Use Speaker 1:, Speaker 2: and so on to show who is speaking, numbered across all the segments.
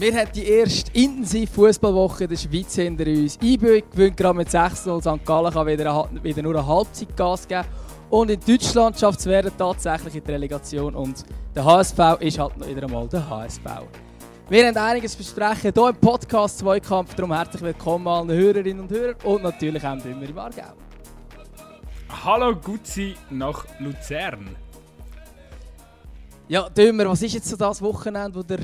Speaker 1: Wir haben die erste intensive Fußballwoche der Schweiz hinter uns. IB gewinnt gerade mit 6-0. St. Gallen kann wieder, wieder nur eine Halbzeit Gas geben. Und in Deutschland schafft es werden tatsächlich in die Relegation. Und der HSV ist halt noch wieder einmal der HSV. Wir haben einiges besprechen hier im Podcast Zweikampf. Darum herzlich willkommen allen Hörerinnen und Hörern und natürlich auch immer im Aargau.
Speaker 2: Hallo Gutzi nach Luzern.
Speaker 1: Ja, Dömer, was ist jetzt so das Wochenende, wo der,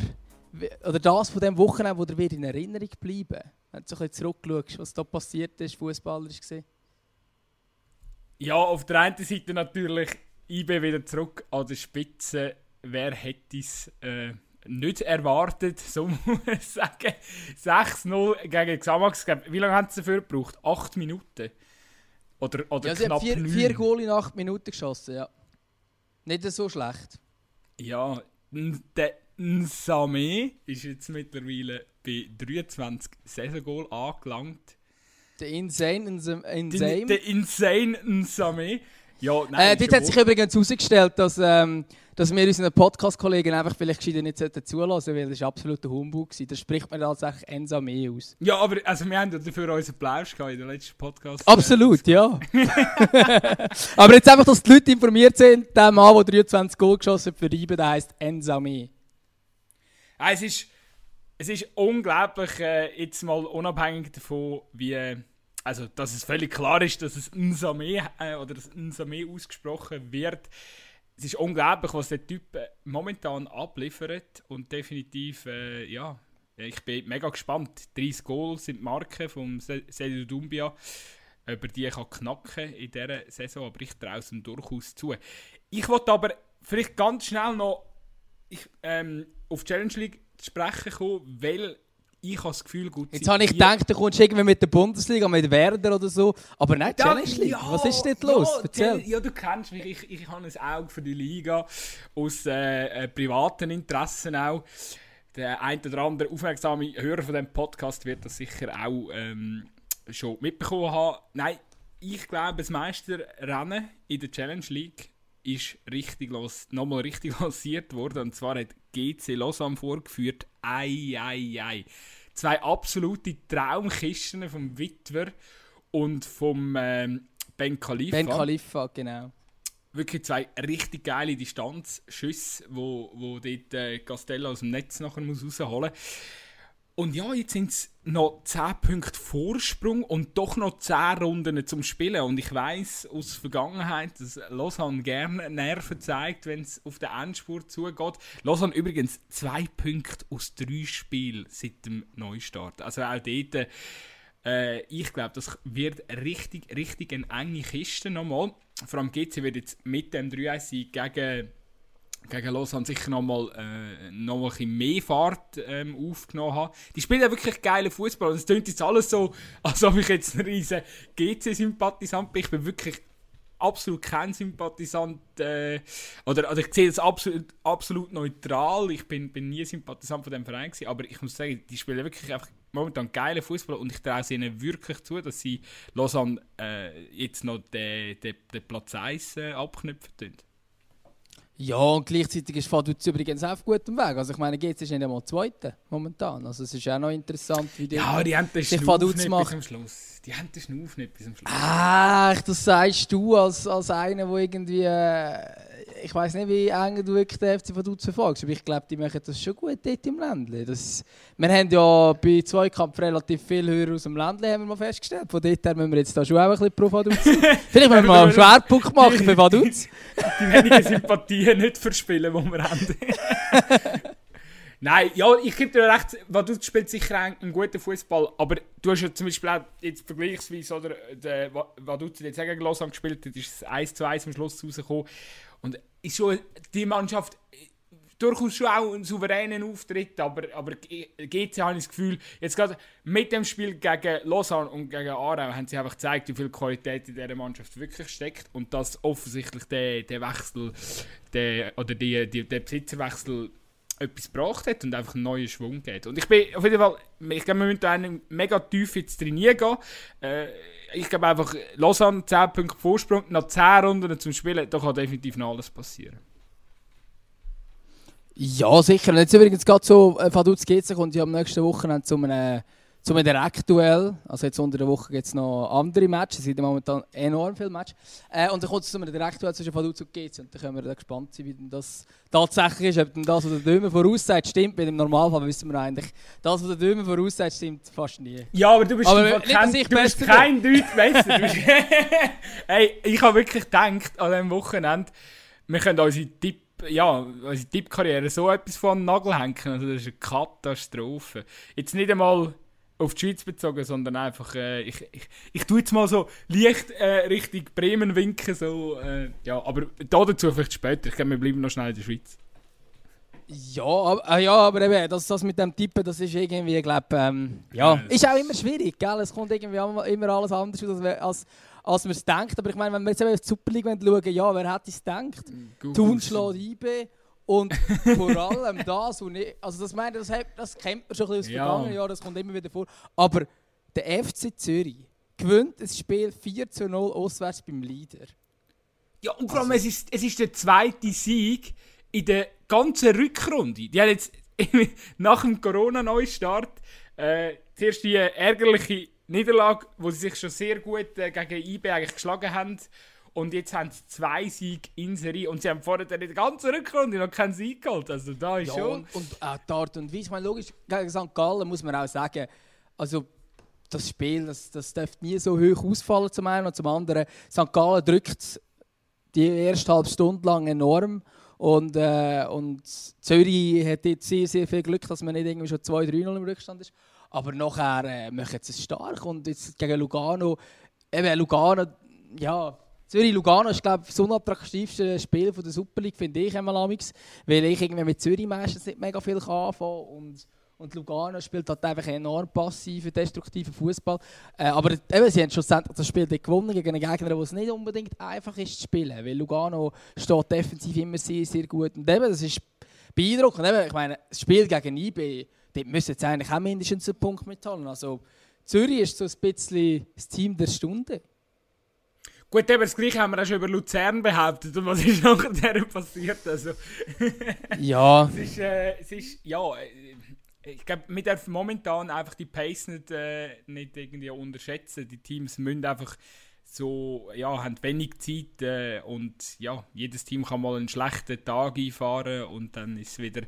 Speaker 1: oder das von dem Wochenende, wo dir wieder in Erinnerung bleiben? Wenn du so ein bisschen zurückschaust, was da passiert ist, fußballerisch gesehen?
Speaker 2: Ja, auf der einen Seite natürlich IB wieder zurück an der Spitze. Wer hätte es äh, nicht erwartet, so muss ich sagen. 6-0 gegen Xamax. Wie lange haben sie dafür gebraucht? Acht Minuten? Oder, oder
Speaker 1: ja, sie
Speaker 2: knapp
Speaker 1: haben vier,
Speaker 2: neun.
Speaker 1: vier Goal in acht Minuten geschossen, ja. Nicht so schlecht.
Speaker 2: Ja, der Nsame ist jetzt mittlerweile bei 23 Saisongoal angelangt.
Speaker 1: Der Insane, Insane.
Speaker 2: Die, der Insane Nsame. Ja, nein,
Speaker 1: Äh, dort hat sich übrigens herausgestellt, dass, ähm, dass wir unseren Podcast-Kollegen einfach vielleicht gescheiter nicht sollten zulassen weil das war absoluter Humbug. gewesen. Das spricht man tatsächlich Ensame aus.
Speaker 2: Ja, aber also wir haben ja dafür unseren Applaus gehabt in der letzten Podcast.
Speaker 1: Absolut, ja. aber jetzt einfach, dass die Leute informiert sind, der Mann, der 23 Goal geschossen hat für Reiben, der heisst Ensame.
Speaker 2: Ja, es, ist, es ist unglaublich, äh, jetzt mal unabhängig davon, wie. Also, dass es völlig klar ist, dass es Nsame äh, oder dass Nsame ausgesprochen wird. Es ist unglaublich, was der Typ äh, momentan abliefert und definitiv, äh, ja, ich bin mega gespannt. 30 Goals sind die Marke vom Seydou Doumbia. Ob er die kann knacken in dieser Saison, aber ich traue es ihm durchaus zu. Ich wollte aber vielleicht ganz schnell noch ich, ähm, auf die Challenge League zu sprechen kommen, weil ich habe das Gefühl, gut
Speaker 1: Jetzt habe ich gedacht, du kommst irgendwie mit der Bundesliga, mit Werder oder so. Aber nicht Challenge League. Was ist dort los?
Speaker 2: Ja,
Speaker 1: Erzähl.
Speaker 2: die- ja, du kennst mich. Ich, ich habe ein Auge für die Liga. Aus äh, äh, privaten Interessen auch. Der ein oder andere aufmerksame Hörer von diesem Podcast wird das sicher auch ähm, schon mitbekommen haben. Nein, ich glaube, das Meisterrennen in der Challenge League ist richtig los, nochmal richtig lanciert worden. Und zwar hat GC Lausanne vorgeführt. Ei, ei, ei. Zwei absolute Traumkisten vom Witwer und vom ähm, Ben Khalifa.
Speaker 1: Ben Khalifa, genau.
Speaker 2: Wirklich zwei richtig geile Distanzschüsse, wo, wo dort äh, Castello aus dem Netz nachher muss rausholen muss. Und ja, jetzt sind es noch 10 Punkte Vorsprung und doch noch 10 Runden zum Spielen. Und ich weiß aus der Vergangenheit, dass Lausanne gerne Nerven zeigt, wenn es auf den Endspurt zugeht. Lausanne übrigens 2 Punkte aus 3 Spielen seit dem Neustart. Also auch dort, äh, ich glaube, das wird richtig, richtig eine enge Kiste nochmal. Vor allem GC wird jetzt mit dem 3-1-Sieg gegen gegen Lausanne sicher nochmal äh, noch ein bisschen mehr Fahrt ähm, aufgenommen haben. Die spielen ja wirklich geilen Fußball. Und es klingt jetzt alles so, als ob ich jetzt ein riesen GC-Sympathisant bin. Ich bin wirklich absolut kein Sympathisant. Äh, oder, oder ich sehe das absolut, absolut neutral. Ich bin, bin nie Sympathisant von dem Verein gewesen, aber ich muss sagen, die spielen wirklich einfach momentan geilen Fußball und ich traue es ihnen wirklich zu, dass sie Lausanne äh, jetzt noch den, den, den Platz 1 äh, abknüpfen tun.
Speaker 1: Ja, und gleichzeitig ist Vaduz übrigens auch auf gutem Weg. Also ich meine, GC ist nicht einmal Zweite momentan. Also es ist auch noch interessant, wie die...
Speaker 2: Ja, die haben den
Speaker 1: sich Vaduz macht.
Speaker 2: bis am Schluss. Die haben den Schnuff nicht bis am Schluss.
Speaker 1: Ach, das sagst du als, als einer, der irgendwie... Äh, ich weiß nicht, wie eng du wirklich den FC Vaduz verfolgst, aber ich glaube, die machen das schon gut dort im Ländle. Das, wir haben ja bei Zweikampf relativ viele Hörer aus dem Ländle, haben wir mal festgestellt. Von dort her müssen wir jetzt da schon auch ein bisschen pro Vaduz sein. Vielleicht müssen wir mal einen Schwerpunkt machen für Vaduz.
Speaker 2: Die wenigen Sympathien nicht verspielen, die wir haben. Nein, ja, ich gebe dir recht, Vaduz spielt sicher einen, guten Fußball, aber du hast ja zum Beispiel auch jetzt vergleichsweise, oder, der Va- Vaduz hat jetzt gegen Lausanne gespielt, da ist es 1 zu 1 am Schluss rausgekommen. Und ist schon die Mannschaft durchaus schon auch einen souveränen Auftritt, aber, aber GC habe ich das Gefühl, jetzt gerade mit dem Spiel gegen Lausanne und gegen Aarau haben sie einfach gezeigt, wie viel Qualität in dieser Mannschaft wirklich steckt und dass offensichtlich der, der Wechsel, der, oder die, die, der Besitzerwechsel etwas gebracht hat und einfach einen neuen Schwung geht. Und ich bin auf jeden Fall, ich glaube, wir müssen da einen mega tief jetzt trainieren gehen. Äh, ich glaube einfach, Lausanne 10 Punkte Vorsprung, nach 10 Runden zum Spielen, da kann definitiv noch alles passieren.
Speaker 1: Ja, sicher. Und jetzt übrigens gerade so, äh, Vaduz GC kommt ja am nächsten Wochenende zu einem zum Direktduell. Also jetzt unter der Woche gibt es noch andere Matches. Es sind momentan enorm viele Matches. Äh, und dann kommt es zu einem Direktduell zwischen Vaduz und GC. Und dann können wir da gespannt sein, wie denn das tatsächlich ist. Ob denn das, was der Dömer voraussagt, stimmt. Weil im Normalfall wissen wir eigentlich, das, was der Dömer voraussagt, stimmt fast nie.
Speaker 2: Ja, aber du bist, aber kein, du bist kein Deutsch besser. hey, ich habe wirklich gedacht an diesem Wochenende, wir können unsere Tipp ja, unsere Tippkarriere so etwas von Nagel hängen. Also das ist eine Katastrophe. Jetzt nicht einmal auf die Schweiz bezogen, sondern einfach, äh, ich, ich, ich tue jetzt mal so leicht äh, Richtung Bremen winken, so, äh, ja, aber da dazu vielleicht später. Ich glaube, wir bleiben noch schnell in der Schweiz.
Speaker 1: Ja, aber, äh, ja, aber eben, das, das mit dem Tippen, das ist irgendwie, glaube ähm, ja, ja, ist auch immer schwierig, gell? Es kommt irgendwie immer alles anders aus, als, als man es denkt. Aber ich meine, wenn wir jetzt eben auf die Super League schauen, ja, wer hätte es gedacht? Thun schlägt IB. Und vor allem das, und ich, also das, meine, das, das kennt man schon ein bisschen aus ja. vergangenen Jahren, das kommt immer wieder vor. Aber der FC Zürich gewinnt das Spiel 4 zu 0 auswärts beim Leader.
Speaker 2: Ja, und vor allem, also, es, ist, es ist der zweite Sieg in der ganzen Rückrunde. Die haben jetzt nach dem Corona-Neustart äh, zuerst die ärgerliche Niederlage, wo sie sich schon sehr gut äh, gegen IB eigentlich geschlagen haben und jetzt haben sie zwei Siege in Serie und sie haben vorher in der ganzen Rückrunde noch keinen Sieg geholt. Also da ist ja, schon...
Speaker 1: Und, und äh, die Art und Weise, ich meine, logisch, gegen St. Gallen muss man auch sagen, also das Spiel, das, das dürfte nie so hoch ausfallen zum einen und zum anderen. St. Gallen drückt die erste halbe Stunde lang enorm und, äh, und Zürich hat jetzt sehr, sehr viel Glück, dass man nicht irgendwie schon 2-3-0 im Rückstand ist. Aber nachher äh, machen sie es stark und jetzt gegen Lugano, eben Lugano, ja, Zürich-Lugano ist, glaube ich, das unattraktivste Spiel von der Super League, finde ich einmal amix, weil ich irgendwie mit Zürich meistens nicht mega viel anfangen und und Lugano spielt halt einfach enorm passiven, destruktiven Fußball. Äh, aber eben, sie haben schlussendlich das Spiel gewonnen gegen einen Gegner, wo es nicht unbedingt einfach ist zu spielen. Weil Lugano steht defensiv immer sehr, sehr gut. Und eben, das ist beeindruckend. Eben, ich meine, das Spiel gegen IB, dort müssen jetzt eigentlich auch mindestens einen Punkt mitholen. Also Zürich ist so ein bisschen das Team der Stunde.
Speaker 2: Gut, eben das Gleiche haben wir auch schon über Luzern behauptet. Und was ist nachher passiert? Also,
Speaker 1: ja.
Speaker 2: es ist, äh, es ist, ja, äh, ich glaube, wir dürfen momentan einfach die Pace nicht, äh, nicht irgendwie unterschätzen. Die Teams müssen einfach so, ja, haben wenig Zeit äh, und ja, jedes Team kann mal einen schlechten Tag einfahren und dann ist wieder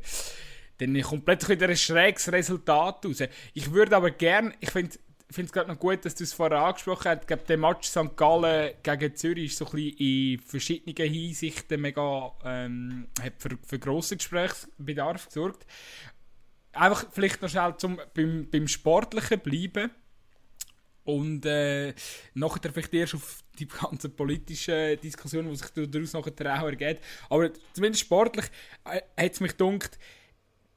Speaker 2: dann kommt plötzlich wieder ein schräges Resultat raus. Ich würde aber gern, ich finde finde es gerade noch gut, dass du es vorher angesprochen hast. Ich glaube, der Match St. Gallen gegen Zürich ist so ein bisschen in verschiedenen Hinsichten mega, ähm, hat für, für grossen Gesprächsbedarf gesorgt. Einfach vielleicht noch schnell zum, beim, beim Sportlichen bleiben. Und äh, nachher vielleicht erst auf die ganzen politischen Diskussionen, die sich daraus nachher auch ergeben. Aber zumindest sportlich äh, hat es mich gedacht,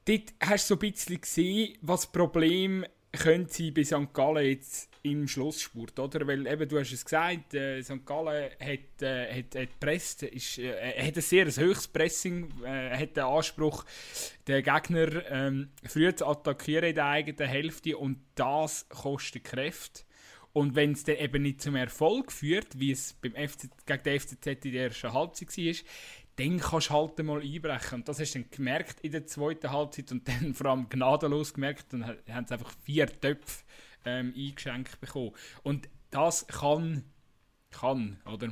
Speaker 2: dort hast du so ein bisschen gesehen, was das Problem könnte sie bei St. Gallen jetzt im Schlussspurt, oder? Weil eben, du hast es gesagt, äh, St. Gallen hat, äh, hat, hat presst, ist, äh, hat ein sehr hohes Pressing, äh, hat den Anspruch, den Gegner ähm, früh zu attackieren in der eigenen Hälfte und das kostet Kräfte. Und wenn es dann eben nicht zum Erfolg führt, wie es beim FC, gegen den FCZ in der ersten Halbzeit war, dann kannst du halt mal einbrechen. Und das hast du dann gemerkt in der zweiten Halbzeit und dann vor allem gnadenlos gemerkt. Dann haben sie einfach vier Töpfe ähm, eingeschenkt bekommen. Und das kann, kann, oder?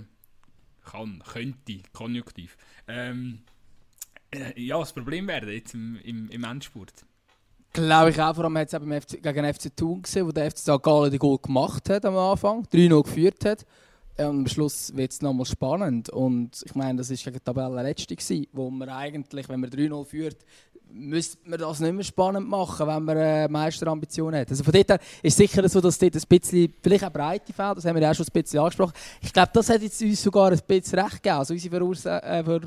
Speaker 2: Kann, könnte, konjunktiv. Ähm, äh, ja, das Problem werden jetzt im, im, im Endspurt.
Speaker 1: Glaube ich auch, vor allem hat es beim gegen FC Thun gesehen, wo der FC St. Gallen den Goal gemacht hat am Anfang, 3-0 geführt hat. Am Schluss wird es nochmal spannend. Und ich meine, das war gegen die Tabellenletzte, wo man eigentlich, wenn man 3-0 führt, müsste man das nicht mehr spannend machen, wenn man äh, Meisterambitionen hat. Also von dort her ist sicher so, dass dort ein bisschen, vielleicht auch breite Feld, das haben wir ja auch schon ein bisschen angesprochen. Ich glaube, das hat jetzt uns sogar ein bisschen recht gegeben. Also unsere Vorhersagen äh,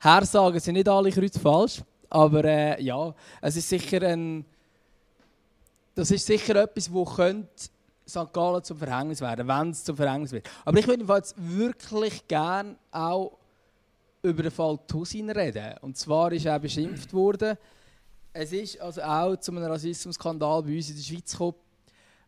Speaker 1: Vorhersagen sind nicht alle kreuz falsch, aber äh, ja, es ist sicher ein, das ist sicher etwas, wo könnte St. Gallen zum Verhängnis werden, wenn es zum Verhängnis wird. Aber ich würde jetzt wirklich gerne auch über den Fall Tusin reden. Und zwar ist er beschimpft worden. Es ist also auch zu einem Rassismusskandal bei uns in der Schweiz gekommen.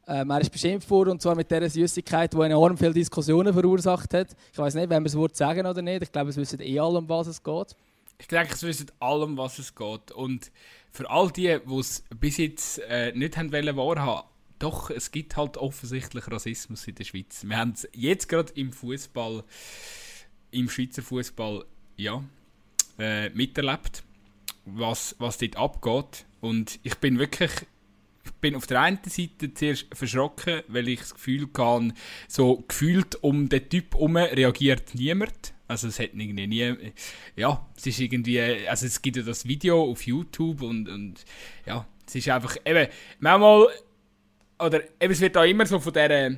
Speaker 1: Ähm, er ist beschimpft worden, und zwar mit dieser Süßigkeit, die enorm viele Diskussionen verursacht hat. Ich weiß nicht, wenn wir das Wort sagen oder nicht. Ich glaube, es wissen eh alle, um was es geht.
Speaker 2: ich denke, es wissen allem, was es geht. Und für all die, die es bis jetzt äh, nicht haben wollen wahrhaben, doch, es gibt halt offensichtlich Rassismus in der Schweiz. Wir haben es jetzt gerade im Fußball, im Schweizer Fußball, ja, äh, miterlebt, was, was dort abgeht. Und ich bin wirklich ich bin auf der einen Seite zuerst verschrocken, weil ich das Gefühl hatte, so gefühlt um den Typ herum reagiert niemand. Also es hat irgendwie nie, ja, es ist irgendwie, also es gibt ja das Video auf YouTube und, und ja, es ist einfach, eben, manchmal, oder eben, es wird da immer so von der,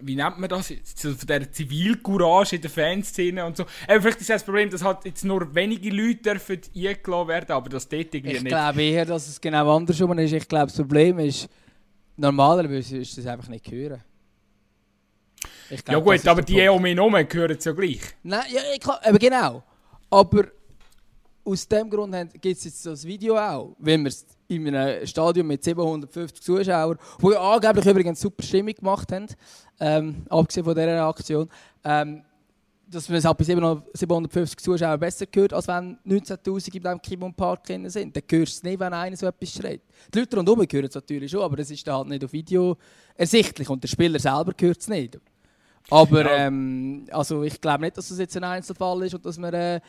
Speaker 2: wie nennt man das, so von der Zivilcourage in der Fanszene und so. Eben, vielleicht ist das Problem, dass halt jetzt nur wenige Leute dürfen eingeladen werden, aber das dort irgendwie
Speaker 1: ich
Speaker 2: nicht.
Speaker 1: Ich glaube eher, dass es genau andersrum ist. Ich glaube, das Problem ist, normalerweise ist das einfach nicht hören.
Speaker 2: Glaub, ja gut, aber die um ihn herum gehören ja gleich.
Speaker 1: Nein, ja, klar, aber genau. Aber aus dem Grund gibt es jetzt das Video auch, wenn wir es in einem Stadion mit 750 Zuschauern, wo ja angeblich übrigens super Stimmung gemacht haben, ähm, abgesehen von dieser Aktion, ähm, dass man es halt bei 750 Zuschauern besser gehört, als wenn 19'000 in diesem Kibon Park sind. Dann hörst du es nicht, wenn einer so etwas schreit. Die Leute rundherum hören es natürlich schon, aber es ist dann halt nicht auf Video ersichtlich und der Spieler selber hört es nicht. Aber ja. ähm, also ich glaube nicht, dass das jetzt ein Einzelfall ist und dass wir äh,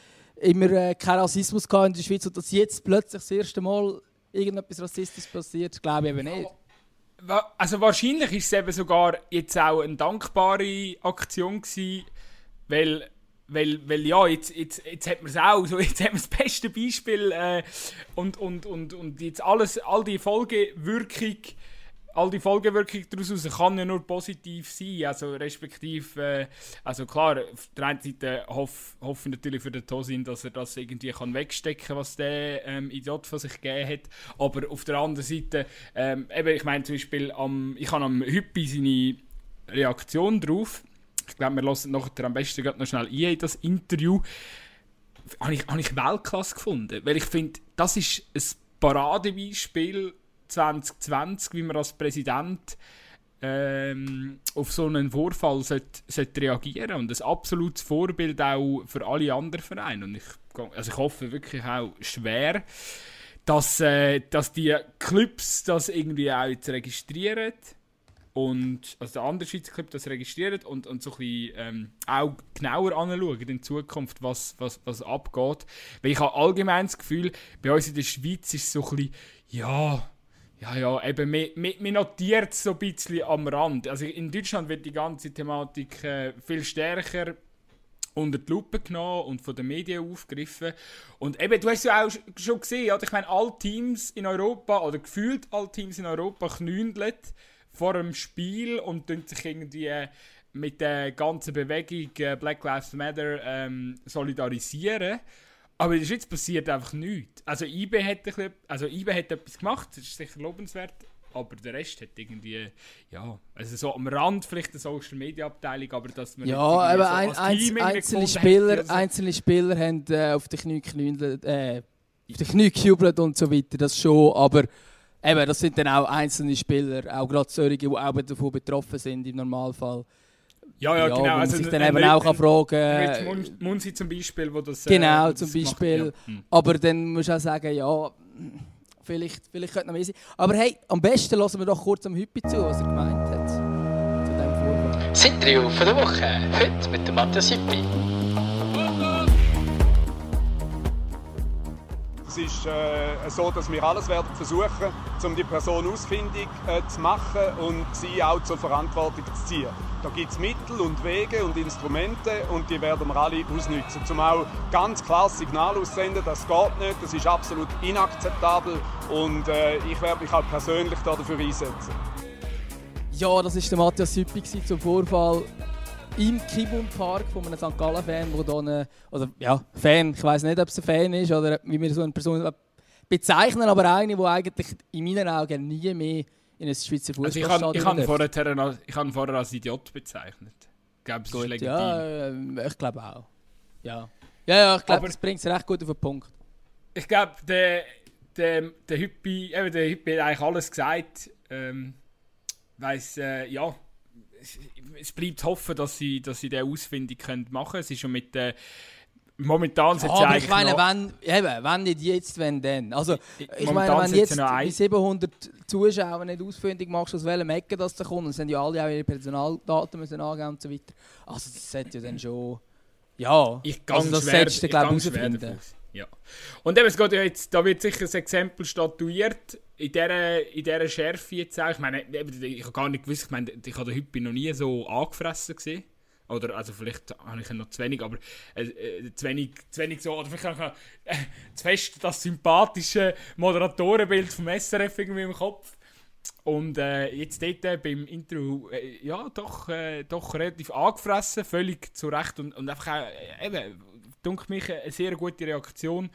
Speaker 1: immer äh, keinen Rassismus in der Schweiz und dass jetzt plötzlich das erste Mal irgendetwas Rassistisches passiert, glaube ich eben nicht.
Speaker 2: Also wahrscheinlich ist es eben sogar jetzt auch eine dankbare Aktion gewesen, weil, weil, weil ja, jetzt, jetzt, jetzt hat man es auch, so, jetzt hat man das beste Beispiel äh, und, und, und, und jetzt alles, all die Folgewirkung all die Folgewirkung daraus kann ja nur positiv sein. Also respektive, äh, also klar, auf der einen Seite hoff, hoffe ich natürlich für den Tosin, dass er das irgendwie kann wegstecken kann, was der ähm, Idiot von sich gegeben hat. Aber auf der anderen Seite, ähm, eben, ich meine zum Beispiel, am, ich habe am Hüppi seine Reaktion drauf. Ich glaube, wir lassen nachher am besten noch schnell ein in das Interview. Habe ich, habe ich Weltklasse gefunden. Weil ich finde, das ist ein Paradebeispiel 2020, wie man als Präsident ähm, auf so einen Vorfall sollte, sollte reagieren und ein absolutes Vorbild auch für alle anderen Vereine. Und ich, also ich hoffe wirklich auch schwer, dass, äh, dass die Clubs das irgendwie auch jetzt registrieren und also der andere Schweizer Club das registriert und, und so ein bisschen ähm, auch genauer anschauen in Zukunft, was, was, was abgeht. Weil ich habe allgemein das Gefühl, bei uns in der Schweiz ist es so ein bisschen, ja, ja, ja, eben, man, notiert es so ein bisschen am Rand. Also in Deutschland wird die ganze Thematik äh, viel stärker unter die Lupe genommen und von den Medien aufgegriffen. Und eben, du hast ja auch schon gesehen, oder? ich meine, alle Teams in Europa, oder gefühlt alle Teams in Europa knündeln vor dem Spiel und sich irgendwie äh, mit der ganzen Bewegung äh, Black Lives Matter ähm, solidarisieren. Aber in der Schweiz passiert einfach nichts. Also IBE hat, bisschen, also IBE hat etwas gemacht, das ist sicher lobenswert, aber der Rest hat irgendwie, ja, also so am Rand vielleicht eine Social Media Abteilung, aber dass man
Speaker 1: ja, aber so ein, ein, einzelne Spieler, hat, einzelne Spieler haben äh, auf die Knie geknündelt, äh, auf die Knie gejubelt und so weiter, das schon, aber eben, das sind dann auch einzelne Spieler, auch gerade solche, die auch davon betroffen sind im Normalfall.
Speaker 2: Ja, ja, genau. Man
Speaker 1: also sich dann eben auch fragen
Speaker 2: Mit Munzi zum Beispiel, wo das.
Speaker 1: Genau,
Speaker 2: äh,
Speaker 1: zum Beispiel. Macht, ja. Hm. Aber dann musst du auch sagen, ja, vielleicht, vielleicht könnte noch mehr sein. Aber hey, am besten lassen wir doch kurz am Hüppi zu, was er gemeint hat. Zu
Speaker 3: dem Vorfall. Interview von der Woche. Heute mit dem Matthias Hüppi.
Speaker 4: Es ist äh, so, dass wir alles werden versuchen, um die Person ausfindig äh, zu machen und sie auch zur Verantwortung zu ziehen. Da gibt es Mittel und Wege und Instrumente und die werden wir alle ausnutzen. Zum auch ganz klar Signal aussenden, das geht nicht, das ist absolut inakzeptabel und äh, ich werde mich auch persönlich dafür einsetzen.
Speaker 1: Ja, das war der Matthias Hüppi zum Vorfall im Kibun Park von einem St. Gallen-Fan, wo da eine, oder ja, Fan, ich weiß nicht, ob es ein Fan ist oder wie wir so eine Person bezeichnen, aber eine, die eigentlich in meinen Augen nie mehr in ein Schweizer Fußballstadion
Speaker 2: also ich habe vorher, ich habe vorher als Idiot bezeichnet. Ich glaube, es
Speaker 1: ist legitim. Ja, äh, ich glaube auch. Ja, ja, ja ich glaube, das bringt es recht gut auf den Punkt.
Speaker 2: Ich glaube, der, der, der Hüppi, der Hüppi hat eigentlich alles gesagt. Ähm, weiss, äh, ja, es, bleibt hoffen, dass sie, dass sie den ausfindig können machen können. Es ist schon mit der momentan sind
Speaker 1: Ja,
Speaker 2: sie
Speaker 1: aber
Speaker 2: eigentlich
Speaker 1: ich meine,
Speaker 2: noch,
Speaker 1: wenn, eben, wenn nicht jetzt, wenn dann. Also, ich
Speaker 2: momentan
Speaker 1: meine, wenn jetzt die 700 Zuschauer nicht ausfindig machst, aus welchem Ecke das da kommt, dann sind ja alle auch ihre Personaldaten müssen angeben und so weiter. Also das sollte ja dann schon... Ja,
Speaker 2: Ich
Speaker 1: also das solltest du,
Speaker 2: ich
Speaker 1: glaube ich, herausfinden.
Speaker 2: Ja. Und eben, es geht ja jetzt, da wird sicher ein Exempel statuiert, in dieser, in dieser Schärfe jetzt auch. Ich meine, ich habe gar nicht gewusst, ich meine, ich habe den Hüppi noch nie so angefressen gesehen. Oder, also vielleicht habe ich ihn noch zu wenig, aber äh, äh, zu, wenig, zu wenig so, oder vielleicht habe ich noch, äh, zu fest das sympathische Moderatorenbild vom SRF irgendwie im Kopf. Und äh, jetzt dort äh, beim Interview, äh, ja, doch, äh, doch relativ angefressen, völlig zu Recht und, und einfach auch, äh, eben, dunkt mich eine sehr gute Reaktion.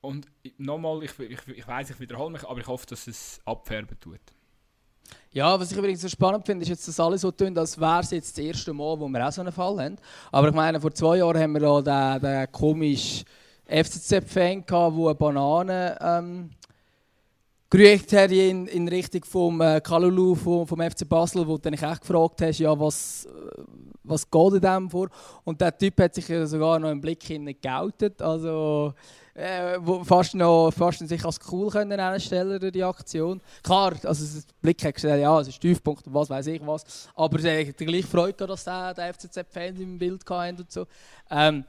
Speaker 2: Und nochmal, ich, ich, ich weiß, ich wiederhole mich, aber ich hoffe, dass es abfärben tut.
Speaker 1: Ja, was ich übrigens so spannend finde, ist jetzt, dass alle so tun, als wäre es jetzt das erste Mal, wo wir auch so einen Fall haben. Aber ich meine, vor zwei Jahren haben wir da den, den komischen FCZ-Fan der eine Banane ähm, gerügt hat in, in Richtung vom äh, Kalulu vom, vom FC Basel, wo du dich echt gefragt hast, ja, was, äh, was geht in dem vor? Und der Typ hat sich ja sogar noch im Blick geoutet, also äh, fast noch fast sich als cool können anstellen durch die Aktion. Klar, also der Blick hat gesagt, ja, es ist Tiefpunkt und was weiß ich was, aber er hat gleich Freude dass der, der FCZ-Fans im Bild hatten und so. Ähm,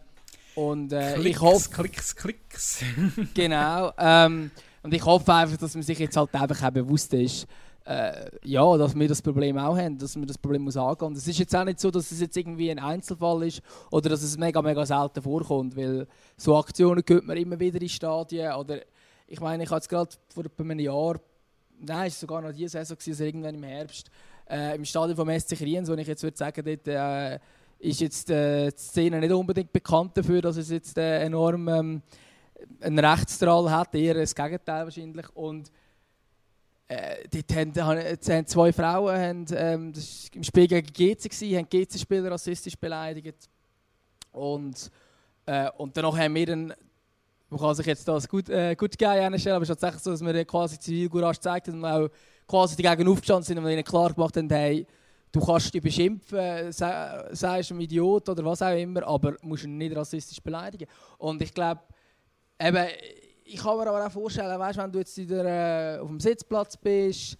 Speaker 1: und äh, ich
Speaker 2: Klicks,
Speaker 1: hoffe,
Speaker 2: Klicks, Klicks.
Speaker 1: Genau. Ähm, und ich hoffe einfach, dass man sich jetzt halt einfach auch bewusst ist, äh, ja, dass wir das Problem auch haben, dass man das Problem muss angehen. Und es ist jetzt auch nicht so, dass es jetzt irgendwie ein Einzelfall ist oder dass es mega, mega selten vorkommt, weil so Aktionen gehört man immer wieder in Stadien oder ich meine, ich habe jetzt gerade vor einem Jahr, nein, es war sogar noch diese Saison, also irgendwann im Herbst, äh, im Stadion vom SC Kriens, wo ich jetzt würde sagen, dort äh, ist jetzt äh, die Szene nicht unbedingt bekannt dafür, dass es jetzt äh, enorm ähm, einen Rechtsstrahl hat, eher das Gegenteil wahrscheinlich. Und äh, dort haben, haben, zwei Frauen, haben, ähm, das war im Spiel gegen GC, gewesen, haben GC-Spieler rassistisch beleidigt. Und, äh, und danach haben wir dann, man kann sich jetzt das gut, äh, gut geben aber es ist tatsächlich so, dass wir quasi Zivilcourage gezeigt haben und auch quasi dagegen aufgestanden sind und ihnen klar gemacht haben, hey, du kannst dich beschimpfen, sei, sei ein Idiot oder was auch immer, aber musst ihn nicht rassistisch beleidigen. Und ich glaube, eben, ich kann mir aber auch vorstellen, weißt, wenn du jetzt wieder, äh, auf dem Sitzplatz bist,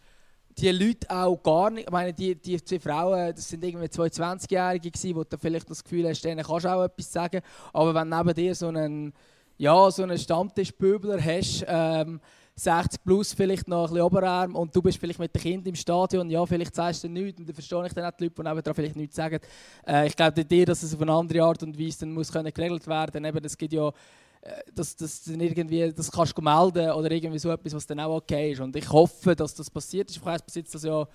Speaker 1: die Leute auch gar nicht, ich meine, die, die zwei Frauen, das sind irgendwie zwei 20-Jährige gewesen, wo du vielleicht das Gefühl hast, denen kannst du auch etwas sagen, aber wenn neben dir so einen, ja, so einen Stammtischpöbler hast, ähm, 60 plus, vielleicht noch ein bisschen Oberarm und du bist vielleicht mit dem Kind im Stadion, ja, vielleicht sagst du nichts und dann verstehe ich dann auch die Leute, die nebenan vielleicht nichts sagen. Äh, ich glaube dir, dass es auf eine andere Art und Weise dann muss geregelt werden muss. Das gibt ja äh, dass das dann irgendwie, das kannst du melden oder irgendwie so etwas, was dann auch okay ist. Und ich hoffe, dass das passiert ist. Ich weiß bis jetzt das ja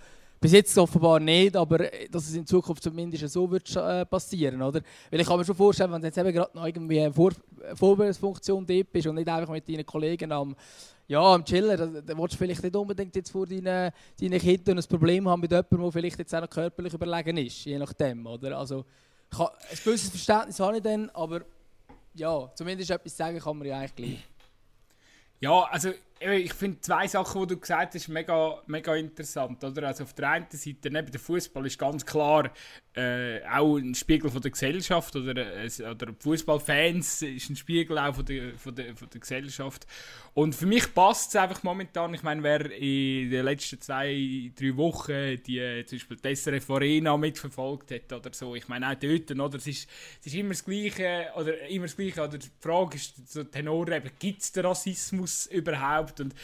Speaker 1: bis jetzt offenbar nicht, aber äh, dass es in Zukunft zumindest so wird äh, passieren, oder? Weil ich kann mir schon vorstellen, wenn jetzt eben gerade noch irgendwie eine Vor Vorbereitungsfunktion dort bist und nicht einfach mit deinen Kollegen am ja, am Chillen, da, da willst du vielleicht nicht unbedingt jetzt vor deinen, deinen Kindern ein Problem haben mit jemandem, der vielleicht jetzt auch noch körperlich überlegen ist, je nachdem, oder? Also, ich ein gewisses Verständnis habe ich dann, aber ja, zumindest etwas sagen kann man ja eigentlich.
Speaker 2: Ja, also ich finde zwei Sachen, die du gesagt hast, mega, mega interessant. Oder? Also auf der einen Seite, neben der Fußball ist ganz klar äh, auch ein Spiegel von der Gesellschaft oder, äh, oder Fußballfans ist ein Spiegel auch von der, von der, von der Gesellschaft. Und für mich passt es einfach momentan. Ich meine, wer in den letzten zwei, drei Wochen die äh, zum Beispiel die SRF Arena mitverfolgt hat oder so, ich meine auch dort, oder? Es ist, es ist immer das Gleiche, oder immer das Gleiche, oder die Frage ist so Tenor gibt es den Rassismus überhaupt? Und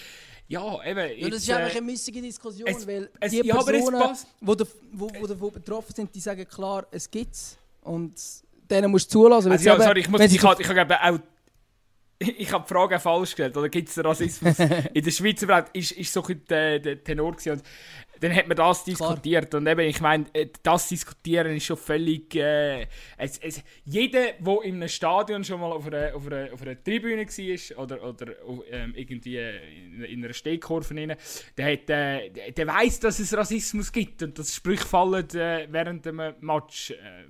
Speaker 2: ja, eben.
Speaker 1: Ja,
Speaker 2: jetzt,
Speaker 1: das ist
Speaker 2: äh,
Speaker 1: einfach eine missige Diskussion,
Speaker 2: es-
Speaker 1: weil
Speaker 2: es-
Speaker 1: die
Speaker 2: ja,
Speaker 1: Personen, die da, wo, wo davon betroffen sind, die sagen klar, es gibt's und denen musst du zulassen.
Speaker 2: Also, ja, sorry, ich muss
Speaker 1: sie
Speaker 2: ich habe ich habe auch ich habe die Frage falsch gestellt. Oder gibt es Rassismus in der Schweiz überhaupt? Ist, ist so ein der, der Tenor gewesen. Und dann hat man das diskutiert. Und eben, ich meine, äh, das Diskutieren ist schon völlig. Äh, es, es, jeder, der in einem Stadion schon mal auf einer, auf einer, auf einer Tribüne war oder, oder ähm, irgendwie in, in einer Stehkurve, rein, der, hat, äh, der, weiß, dass es Rassismus gibt und dass Sprüche fallen äh, während dem Match. Äh,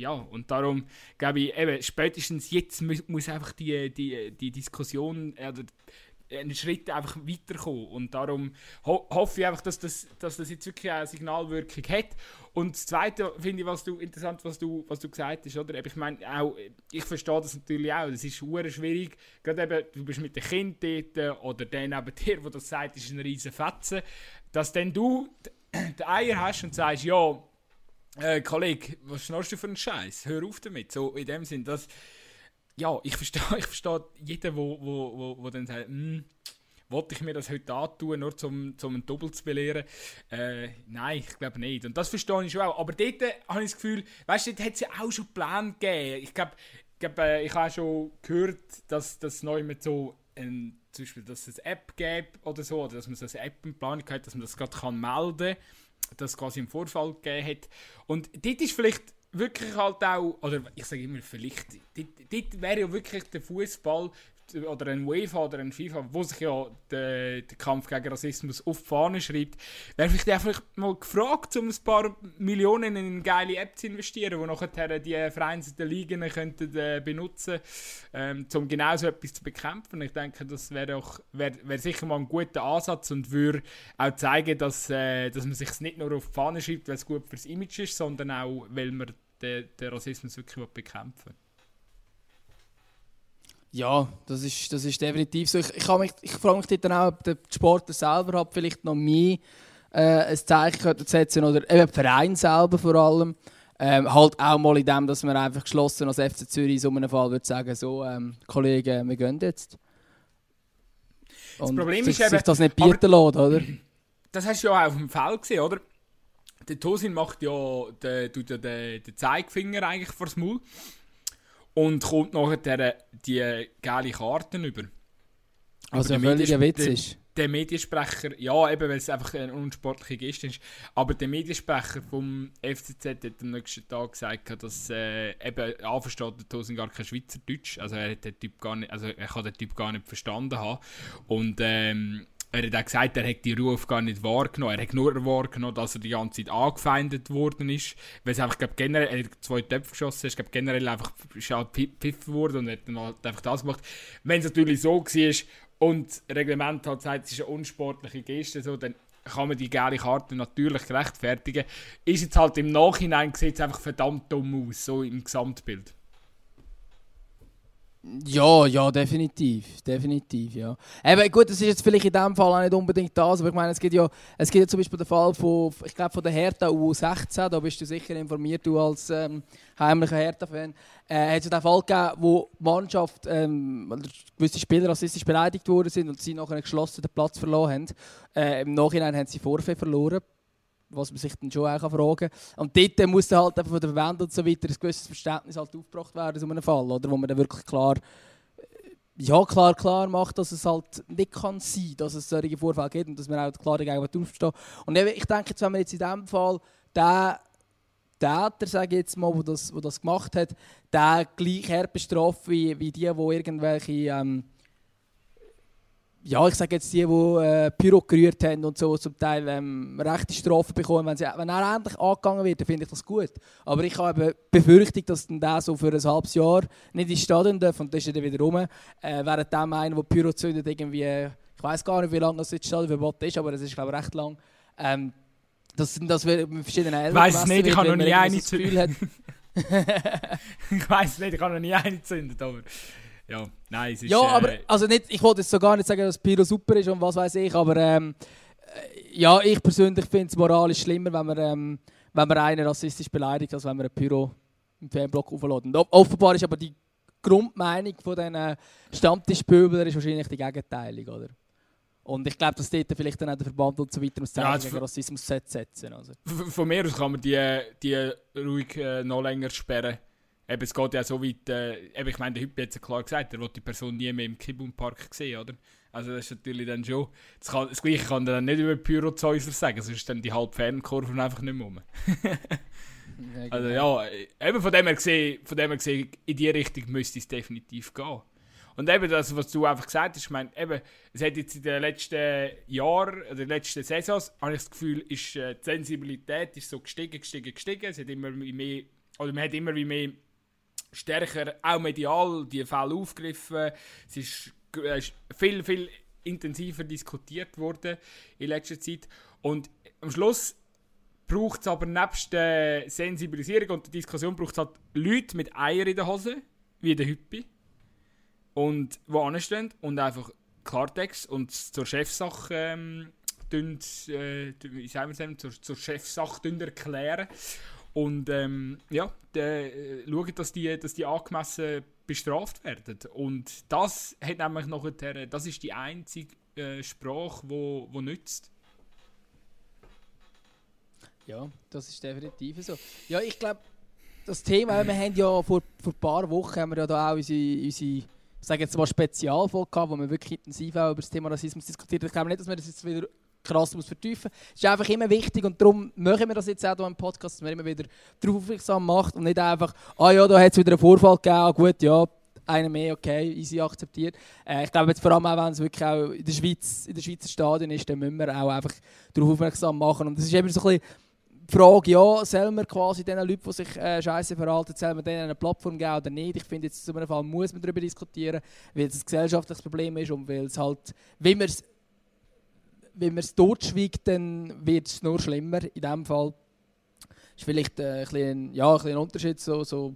Speaker 2: ja, und darum glaube ich, eben, spätestens jetzt muss, einfach die, die, die Diskussion, äh, oder einen Schritt einfach weiterkommen. Und darum ho hoffe ich einfach, dass das, dass das jetzt wirklich eine Signalwirkung hat. Und das Zweite finde ich, was du interessant, was du, was du gesagt hast, oder? Ich meine, auch, ich verstehe das natürlich auch. Das ist schwierig. Gerade eben, du bist mit dem Kind dort oder der neben dir, der das sagt, ist ein riesen Fetzen. Dass dann du die Eier hast und sagst, ja, äh, Kollege, was schnarchst du für einen Scheiß? Hör auf damit. So in dem Sinn, dass ja, ich verstehe ich versteh jeden, wo, wo, wo, wo dann sagt, hm, wollte ich mir das heute antun, nur zum, zum einen Doppel zu belehren? Äh, nein, ich glaube nicht. Und das verstehe ich schon auch. Aber dort äh, habe ich das Gefühl, weißt du, dort hat es ja auch schon Pläne gegeben. Ich glaube, ich, glaub, äh, ich habe schon gehört, dass das neu mit so ein, zum Beispiel, dass es eine App gibt oder so, oder dass man so eine App in Planung hat, dass man das gerade melden kann, dass es quasi im Vorfall gegeben hat. Und dort ist vielleicht wirklich halt auch, oder ich sage immer vielleicht, dort wäre ja wirklich der Fußball oder ein UEFA oder ein FIFA, wo sich ja der, der Kampf gegen Rassismus auf die Fahne schreibt, wäre vielleicht einfach mal gefragt, um ein paar Millionen in eine geile App zu investieren, wo nachher die vereinzelten Ligen könnten äh, benutzen ähm, um genau so etwas zu bekämpfen. Ich denke, das wäre wär, wär sicher mal ein guter Ansatz und würde auch zeigen, dass, äh, dass man sich nicht nur auf die Fahne schreibt, weil es gut fürs Image ist, sondern auch, weil man den, den Rassismus wirklich bekämpfen will.
Speaker 1: Ja, das ist, das ist definitiv so. Ich, ich, mich, ich frage mich dann auch, ob der Sportler selber hat vielleicht noch mehr äh, ein Zeichen setzen oder eben der Verein selber vor allem. Ähm, halt auch mal in dem, dass man einfach geschlossen als FC Zürich in so einem Fall würde sagen, so, ähm, Kollegen, wir gehen jetzt. Und das Problem sich, ist eben, sich das nicht bieten lässt, oder?
Speaker 2: Das hast du ja auch auf dem Feld gesehen, oder? Der Tosin macht ja den, den, den, den Zeigefinger eigentlich vors Maul und kommt nachher die geile Karten über.
Speaker 1: Also ein völliger Witz ist.
Speaker 2: Der Mediensprecher, ja, eben weil es einfach ein unsportlicher Geste ist, aber der Mediensprecher vom FCZ hat am nächsten Tag gesagt, dass äh, eben A versteht der Tosin gar kein Schweizerdeutsch, also er hat den Typ gar nicht, also er kann den Typ gar nicht verstanden haben und ähm, er hat auch gesagt, er hätte die Ruf gar nicht wahrgenommen. Er hat nur wahrgenommen, dass er die ganze Zeit angefeindet worden ist. Weil es einfach, glaub, generell, er hat zwei Töpfe geschossen, ist, glaub, generell einfach halt gepfiffen worden und hat dann halt einfach das gemacht. Wenn es natürlich so war und das Reglement hat gesagt, es ist eine unsportliche Geste, so, dann kann man die gelbe Karte natürlich rechtfertigen. Ist jetzt halt im Nachhinein sieht es einfach verdammt dumm aus, so im Gesamtbild.
Speaker 1: Ja, ja, definitiv. Definitiv, ja. Eben, gut, das ist jetzt vielleicht in dem Fall auch nicht unbedingt das, aber ich meine, es gibt ja, es gibt ja zum Beispiel den Fall von, ich glaube, von der Hertha U16, da bist du sicher informiert, du als ähm, heimlicher Hertha-Fan. Äh, hat es den Fall gegeben, wo die Mannschaft, ähm, gewisse Spieler rassistisch beleidigt worden sind und sie nachher einen geschlossenen Platz verloren haben. Äh, Im Nachhinein haben sie Vorfälle verloren was man sich dann schon auch fragen kann. Und dort muss dann halt von der Verwendung und so weiter ein gewisses Verständnis halt aufgebracht werden so einem Fall, oder? wo man dann wirklich klar, äh, ja, klar, klar macht, dass es halt nicht kann sein, dass es solche Vorfälle gibt und dass man auch klar dagegen aufstehen Und ich denke, jetzt, wenn man jetzt in diesem Fall den Täter, sage jetzt mal, der das, das gemacht hat, der gleich hart bestraft wie, wie die, die irgendwelche ähm, ja, ich sage jetzt die, die äh, Pyro gerührt haben und so zum Teil ähm, rechte Strafen bekommen. Wenn, sie, wenn er endlich angegangen wird, dann finde ich das gut. Aber ich habe Befürchtung, dass dann der so für ein halbes Jahr nicht ins Stadion darf und dann ist er wieder rum. Äh, während dem einer, der Pyro zündet, irgendwie, ich weiß gar nicht, wie lange das jetzt Stadionverbot ist, aber es ist glaube ich recht lang. Ähm, das sind das mit verschiedenen
Speaker 2: Eltern. Ich weiß nicht, ich habe noch nie eine gezündet. ich weiß nicht, ich habe noch nie eine gezündet, aber ja, nein, es ist...
Speaker 1: Ja, aber äh, also nicht, ich wollte jetzt so gar nicht sagen, dass Pyro super ist und was weiß ich, aber ähm, äh, ja, ich persönlich finde es moralisch schlimmer, wenn man, ähm, wenn man einen rassistisch beleidigt, als wenn man einen Pyro im Fanblock auflädt. Und offenbar ist aber die Grundmeinung von diesen Stammtischpöbeln ist wahrscheinlich die gegenteilige, oder? Und ich glaube, dass dort vielleicht dann auch der Verband und so weiter muss ja, gegen Rassismus setzen. Also.
Speaker 2: Von mir aus kann man die, die ruhig äh, noch länger sperren eben, es geht ja so weit, äh, eben, ich meine, der Hüppi hat es ja klar gesagt, er will die Person nie mehr im Kibun-Park sehen, oder? Also das ist natürlich dann schon, das, kann, das Gleiche kann er dann nicht über Pyrozeusler sagen, sonst ist dann die halbe Fernkurve einfach nicht mehr rum. also ja, eben von dem her gesehen, von dem her gesehen, in die Richtung müsste es definitiv gehen. Und eben das, was du einfach gesagt hast, ich meine, eben, es hat jetzt in den letzten Jahren, oder den letzten Saisons, habe ich das Gefühl, ist, äh, die Sensibilität ist so gestiegen, gestiegen, gestiegen. Es hat immer mehr, oder man hat immer wie mehr stärker auch medial die Fälle aufgegriffen. Es ist, äh, viel, viel intensiver diskutiert worden in letzter Zeit. Und am Schluss braucht es aber nebst der Sensibilisierung und der Diskussion braucht es halt Leute mit Eier in der Hose, wie der Hüppi, und die anstehen und einfach Klartext und zur Chefsache ähm, dünnt, äh, wie sagen wir es zur, zur Chefsache erklären. Und ähm, ja, äh, schauen, dass die, dass die angemessen bestraft werden. Und das hat nämlich nachher, das ist die einzige äh, Sprache, wo, wo nützt.
Speaker 1: Ja, das ist definitiv so. Ja, ich glaube, das Thema, wir haben ja vor, vor ein paar Wochen haben wir ja da auch unsere, unsere ich jetzt mal Spezialfolge gehabt, wo wir wirklich intensiv auch über das Thema Rassismus diskutiert haben. Ich glaube nicht, dass wir das jetzt wieder krass muss vertiefen muss. Ist einfach immer wichtig und darum machen wir das jetzt auch hier im Podcast, dass man immer wieder darauf aufmerksam macht und nicht einfach, ah ja, da hat es wieder einen Vorfall gegeben, ah, gut, ja, einer mehr, okay, easy akzeptiert. Äh, ich glaube jetzt vor allem auch, wenn es wirklich auch in der Schweiz, in der Schweizer Stadion ist, dann müssen wir auch einfach darauf aufmerksam machen und das ist immer so ein bisschen die Frage, ja, soll man quasi den Leuten, die sich äh, scheiße verhalten, soll man denen eine Plattform geben oder nicht? Ich finde, jetzt zu einem Fall muss man darüber diskutieren, weil es ein gesellschaftliches Problem ist und weil es halt, wie man es wenn man es totschweigt, dann wird es nur schlimmer. In diesem Fall ist vielleicht äh, ein, bisschen, ja, ein, bisschen Unterschied. So, so,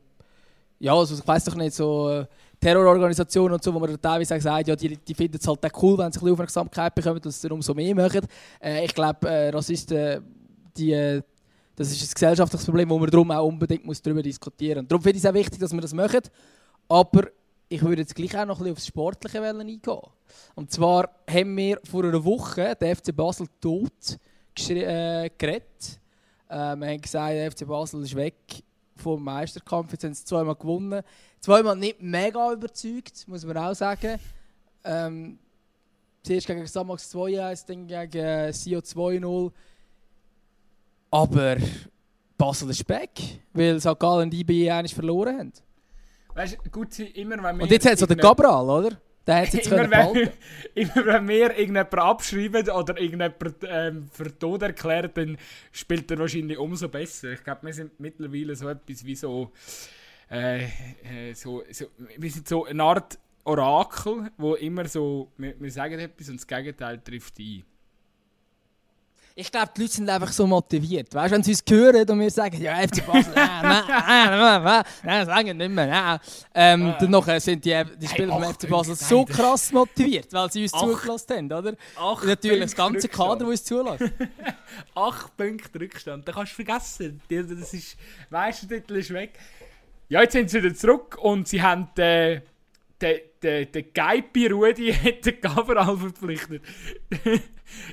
Speaker 1: ja, also, ich weiß doch nicht, so äh, Terrororganisationen und so, wo man teilweise sagt, ja, die, die finden es halt cool, wenn sie ein bisschen Aufmerksamkeit bekommen es dann umso mehr machen. Äh, ich glaube, äh, Rassisten, die, äh, das ist ein gesellschaftliches Problem, wo man darum auch unbedingt muss darüber diskutieren muss. Darum finde ich es auch wichtig, dass wir das machen. Aber ich würde jetzt gleich auch noch ein bisschen aufs Sportliche eingehen. Und zwar haben wir vor einer Woche den FC Basel tot äh, geredet. Äh, wir haben gesagt, der FC Basel ist weg vom Meisterkampf. Jetzt haben sie zweimal gewonnen. Zweimal nicht mega überzeugt, muss man auch sagen. Ähm, zuerst gegen Samax 2-1, dann gegen äh, Sio 2-0. Aber Basel ist weg, weil St. Gallen und IBE verloren haben.
Speaker 2: Weißt du, gut, immer wenn wir.
Speaker 1: Und jetzt hat so der Cabral, oder? Der hat jetzt
Speaker 2: immer, wenn, immer wenn wir irgendjemanden abschreiben oder irgendjemanden ähm, für tot erklären, dann spielt er wahrscheinlich umso besser. Ich glaube, wir sind mittlerweile so etwas wie so, äh, äh, so, so, wir sind so eine Art Orakel, wo immer so, wir, wir sagen etwas und das Gegenteil trifft ein.
Speaker 1: Ich glaube, die Leute sind einfach so motiviert. Weißt du, wenn sie uns hören und wir sagen, ja, FC Basel, nein, nein, nein, nein, nein, sagen nicht mehr, nein. Ähm, äh, dann sind die, die Spieler hey, vom FC Basel so krass motiviert, weil sie uns zugelassen haben, oder? Acht Natürlich das ganze Kader, das uns zulässt.
Speaker 2: acht Punkte Rückstand, da kannst du vergessen. Das ist, Meistertitel ist weg. Ja, jetzt sind sie wieder zurück und sie haben äh, den, den Geipi Rudi hat den Gaberal verpflichtet.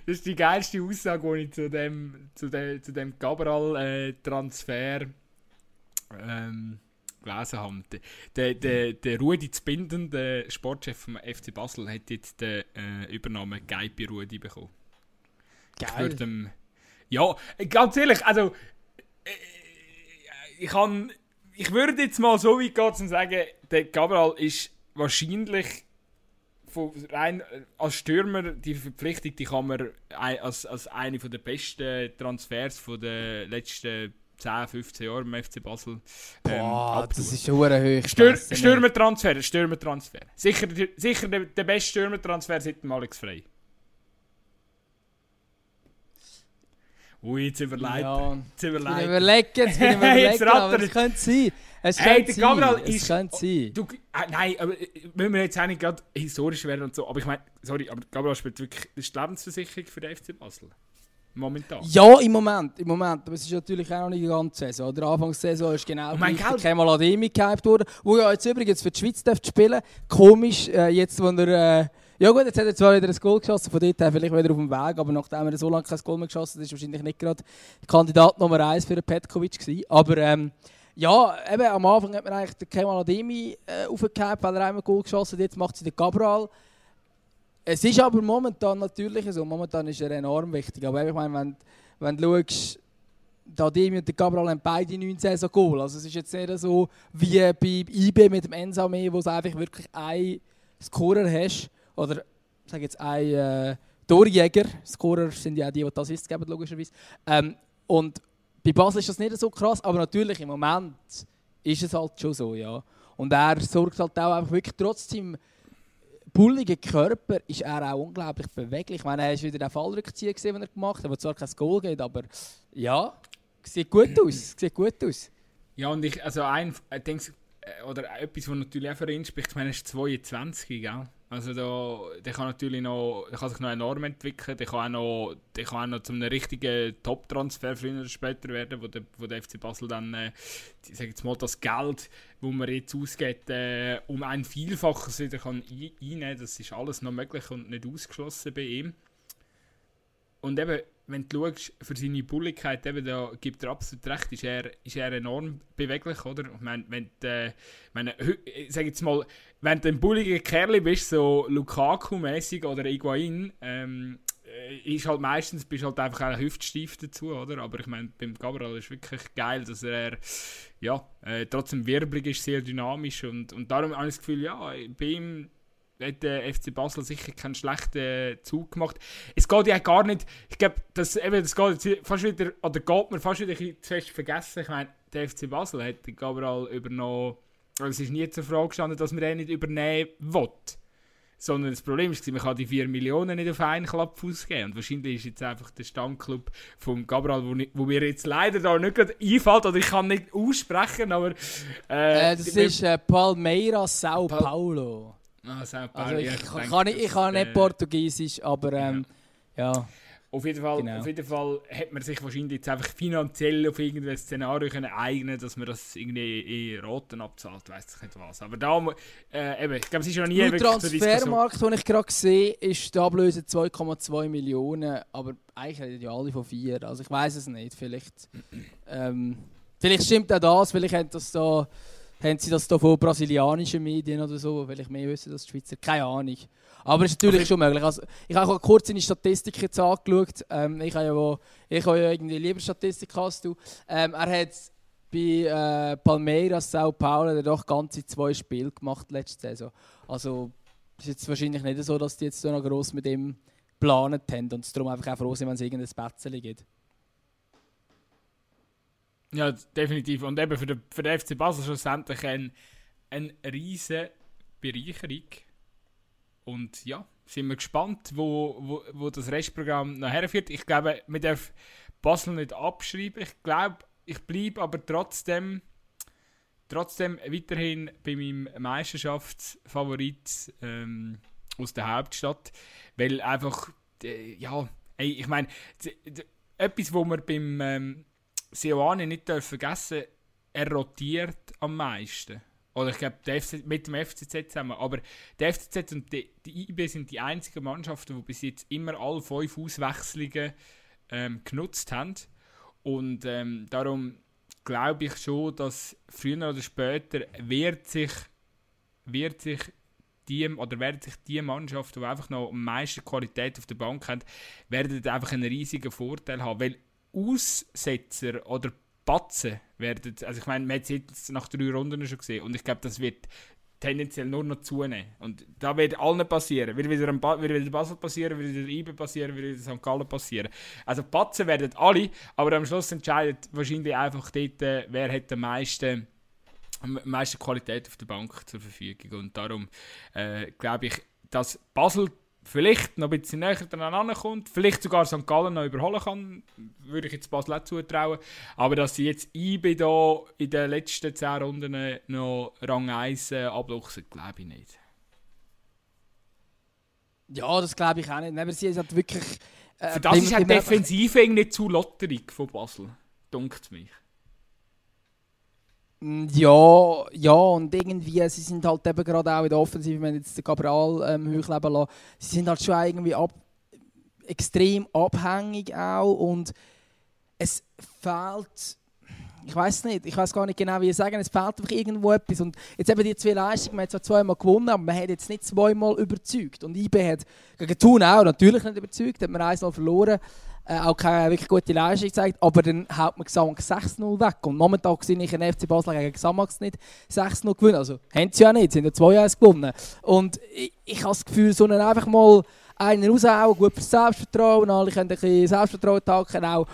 Speaker 2: das ist die geilste Aussage, die ich zu dem, zu dem, zu dem Gaberal-Transfer ähm, gelesen habe. Der, der, der Rudi Zbinden, der Sportchef vom FC Basel, hat jetzt den äh, Übernahme Geipi Rudi bekommen.
Speaker 1: Geil.
Speaker 2: Ich ja, ganz ehrlich, also äh, ich kann, ich würde jetzt mal so weit gehen und sagen, der Gabriel ist wahrscheinlich von rein als Stürmer die Verpflichtung, die kann man als, als eine der besten Transfers von den letzten 10, 15 Jahren im FC Basel.
Speaker 1: Ähm, Boah, das ist schon hoch.
Speaker 2: Stür Stürmertransfer, Stürmertransfer. Sicher, sicher der, der beste Stürmertransfer seit dem Alex Frey. Ui, jetzt überlegt. Ja, jetzt überlegt.
Speaker 1: Jetzt überlegen, jetzt bin ich überlegen, aber es könnte sein. Es
Speaker 2: hey,
Speaker 1: könnte
Speaker 2: sein.
Speaker 1: Es könnte sein.
Speaker 2: Du, äh, nein, aber äh, müssen wir jetzt auch nicht gerade historisch werden und so, aber ich meine, sorry, aber Gabriel spielt wirklich, das ist die Lebensversicherung für den FC Basel. Momentan.
Speaker 1: Ja, im Moment, im Moment. Aber es ist natürlich auch noch nicht die ganze Saison. Der Anfangssaison ist genau
Speaker 2: mein
Speaker 1: Kemal Ademi gehypt worden, wo ja jetzt übrigens für die Schweiz spielen Komisch, äh, jetzt, wo er... Äh, ja gut, jetzt hat er zwar wieder ein Goal geschossen, von dort her vielleicht wieder auf dem Weg, aber nachdem er so lange kein Goal mehr geschossen hat, ist wahrscheinlich nicht gerade Kandidat Nummer 1 für Petkovic gewesen. Aber ähm, ja, eben, am Anfang hat man eigentlich den Kemal Ademi äh, aufgehabt, weil er einmal Goal geschossen hat, jetzt macht sie den Cabral. Es ist aber momentan natürlich so, momentan ist er enorm wichtig, aber ich meine, wenn, wenn du schaust, der Ademi und der Cabral haben beide 19 so Goal, also es ist jetzt nicht so wie bei IB mit dem Ensame, wo du einfach wirklich einen Scorer hast, oder sage jetzt ein äh, Torjäger, Scorer sind ja auch die, die das ist, logischerweise. Ähm, und bei Basel ist das nicht so krass, aber natürlich im Moment ist es halt schon so, ja. Und er sorgt halt auch einfach wirklich trotzdem bulligen Körper ist er auch unglaublich beweglich. Ich meine, er ist wieder den Fallrückzieher gesehen, den er gemacht hat, wo zwar kein Goal geht, aber ja, sieht gut aus. Sieht gut aus.
Speaker 2: Ja, und ich, also ein, ich denke, äh, oder etwas, was natürlich auch für ihn spricht, ich meine, er ist 22, gell? Also da, der kann natürlich noch, der kann sich noch enorm entwickeln, der kann auch noch, der kann auch noch zu einem richtigen Top-Transfer früher oder später werden, wo der, wo der FC Basel dann, äh, ich sage jetzt mal, das Geld, wo man jetzt ausgeht, äh, um ein Vielfaches wieder kann einnehmen, das ist alles noch möglich und nicht ausgeschlossen bei ihm. Und eben, wenn du schaust, für seine Bulligkeit, eben, da gibt er absolut recht, ist er, ist er enorm beweglich, oder? Ich meine, wenn du, äh, meine, ich sag jetzt mal, wenn du ein bulliger Kerl bist, so Lukaku-mäßig oder Iguain, ähm, äh, ist halt meistens bist halt einfach ein Hüftstief dazu, oder? Aber ich meine, beim Gabriel ist wirklich geil, dass er ja, äh, trotzdem wirbelig ist, sehr dynamisch und, und darum habe ich das Gefühl, ja, bei ihm hat der FC Basel sicher keinen schlechten Zug gemacht. Es geht ja gar nicht, ich glaube, das, eben, das geht fast wieder, oder geht mir fast wieder ein zu fest vergessen. Ich meine, der FC Basel hat den Gabriel übernommen, es ist nie zur Frage gestanden, dass man den nicht übernehmen will. Sondern das Problem ist, man kann die 4 Millionen nicht auf einen Klapp ausgeben. Und wahrscheinlich ist jetzt einfach der Stammclub von Gabriel, wo, wo mir jetzt leider da nicht einfällt, oder ich kann nicht aussprechen, aber...
Speaker 1: Äh, äh, das ist äh, Palmeiras Sao
Speaker 2: Sao
Speaker 1: Paulo. Also ich, ich, kann, ich, ich kann nicht äh, Portugiesisch, aber ähm, ja. ja.
Speaker 2: Auf jeden, Fall, genau. auf jeden Fall hat man sich wahrscheinlich jetzt einfach finanziell auf irgendein Szenario können eignen dass man das irgendwie in Roten abzahlt, weiß ich nicht was. Aber da, äh, eben, ich glaube, es ist noch nie
Speaker 1: wirklich Transfermarkt, den ich gerade sehe, ist die Ablöse 2,2 Millionen, aber eigentlich reden ja alle von 4. Also ich weiß es nicht, vielleicht, ähm, vielleicht stimmt auch das, vielleicht haben das da haben sie das da von brasilianischen Medien oder so, weil ich mehr wissen als die Schweizer. Keine Ahnung. Aber es ist natürlich okay. schon möglich. Also, ich habe auch kurz seine Statistik jetzt angeschaut. Ähm, ich habe ja, wo, ich habe ja irgendwie lieber Statistik als du. Ähm, er hat bei äh, Palmeiras, Sao Paulo der doch ganze zwei Spiele gemacht letzte Saison. Also es ist jetzt wahrscheinlich nicht so, dass die jetzt so noch gross mit ihm geplant haben und es darum einfach auch froh sind, wenn es irgendein Spätzle gibt.
Speaker 2: Ja, definitiv. Und eben für den, für den FC Basel schlussendlich eine ein riesige Bereicherung. Und ja, sind wir gespannt, wo, wo, wo das Restprogramm noch herführt. Ich glaube, wir dürfen Basel nicht abschreiben. Ich glaube, ich bleibe aber trotzdem, trotzdem weiterhin bei meinem Meisterschaftsfavorit ähm, aus der Hauptstadt. Weil einfach, äh, ja, ey, ich meine, etwas, wo wir beim ähm, Sioane nicht vergessen er rotiert am meisten. Oder ich glaube, mit dem FCZ zusammen. Aber der FCZ und die, die IB sind die einzigen Mannschaften, die bis jetzt immer alle fünf Auswechslungen ähm, genutzt haben. Und ähm, darum glaube ich schon, dass früher oder später wird sich, wird sich die, oder werden sich die Mannschaften, die einfach noch am meisten Qualität auf der Bank haben, werden einfach einen riesigen Vorteil haben. Weil Aussetzer oder Batzen werden, also ich meine, man hat es jetzt nach drei Runden schon gesehen und ich glaube, das wird tendenziell nur noch zunehmen. Und da wird allen passieren. Wird wieder, wird wieder Basel passieren, wird wieder IBE passieren, wird wieder St. Gallen passieren. Also Batzen werden alle, aber am Schluss entscheidet wahrscheinlich einfach dort, äh, wer hat am meisten, am meisten Qualität auf der Bank zur Verfügung. Und darum äh, glaube ich, dass Basel vielleicht noch ein bisschen näher daran kommt, vielleicht sogar St. Gallen noch überholen kann, würde ich jetzt Basel auch zutrauen. Aber dass sie jetzt IB da in den letzten 10 Runden noch Rang 1 äh, abluchsen, glaube ich nicht.
Speaker 1: Ja, das glaube ich auch nicht. Aber sie ist halt wirklich...
Speaker 2: Äh, Für das ist halt defensiv nicht zu lotterig von Basel, dunkt mich.
Speaker 1: Ja, ja, und irgendwie, sie sind halt eben gerade auch in der Offensive, wenn jetzt den Gabriel ähm, hochleben lassen, sie sind halt schon irgendwie ab, extrem abhängig auch und es fehlt, ich weiß nicht, ich weiß gar nicht genau, wie ich sagen, es fehlt einfach irgendwo etwas. Und jetzt eben die zwei Leistungen, man hat zwar zweimal gewonnen, aber man hat jetzt nicht zweimal überzeugt. Und IB hat gegen Thun auch natürlich nicht überzeugt, hat man eins verloren, äh, auch keine wirklich gute Leistung gezeigt, aber dann haut man Xamax 6-0 weg. Und momentan sehe ich in FC Basel gegen Xamax nicht 6-0 gewinnen. Also haben sie ja nicht, haben ja 2-1 gewonnen. Und ich, ich habe das Gefühl, so einfach mal einen raushauen, gut fürs Selbstvertrauen, alle können ein bisschen Selbstvertrauen tanken, auch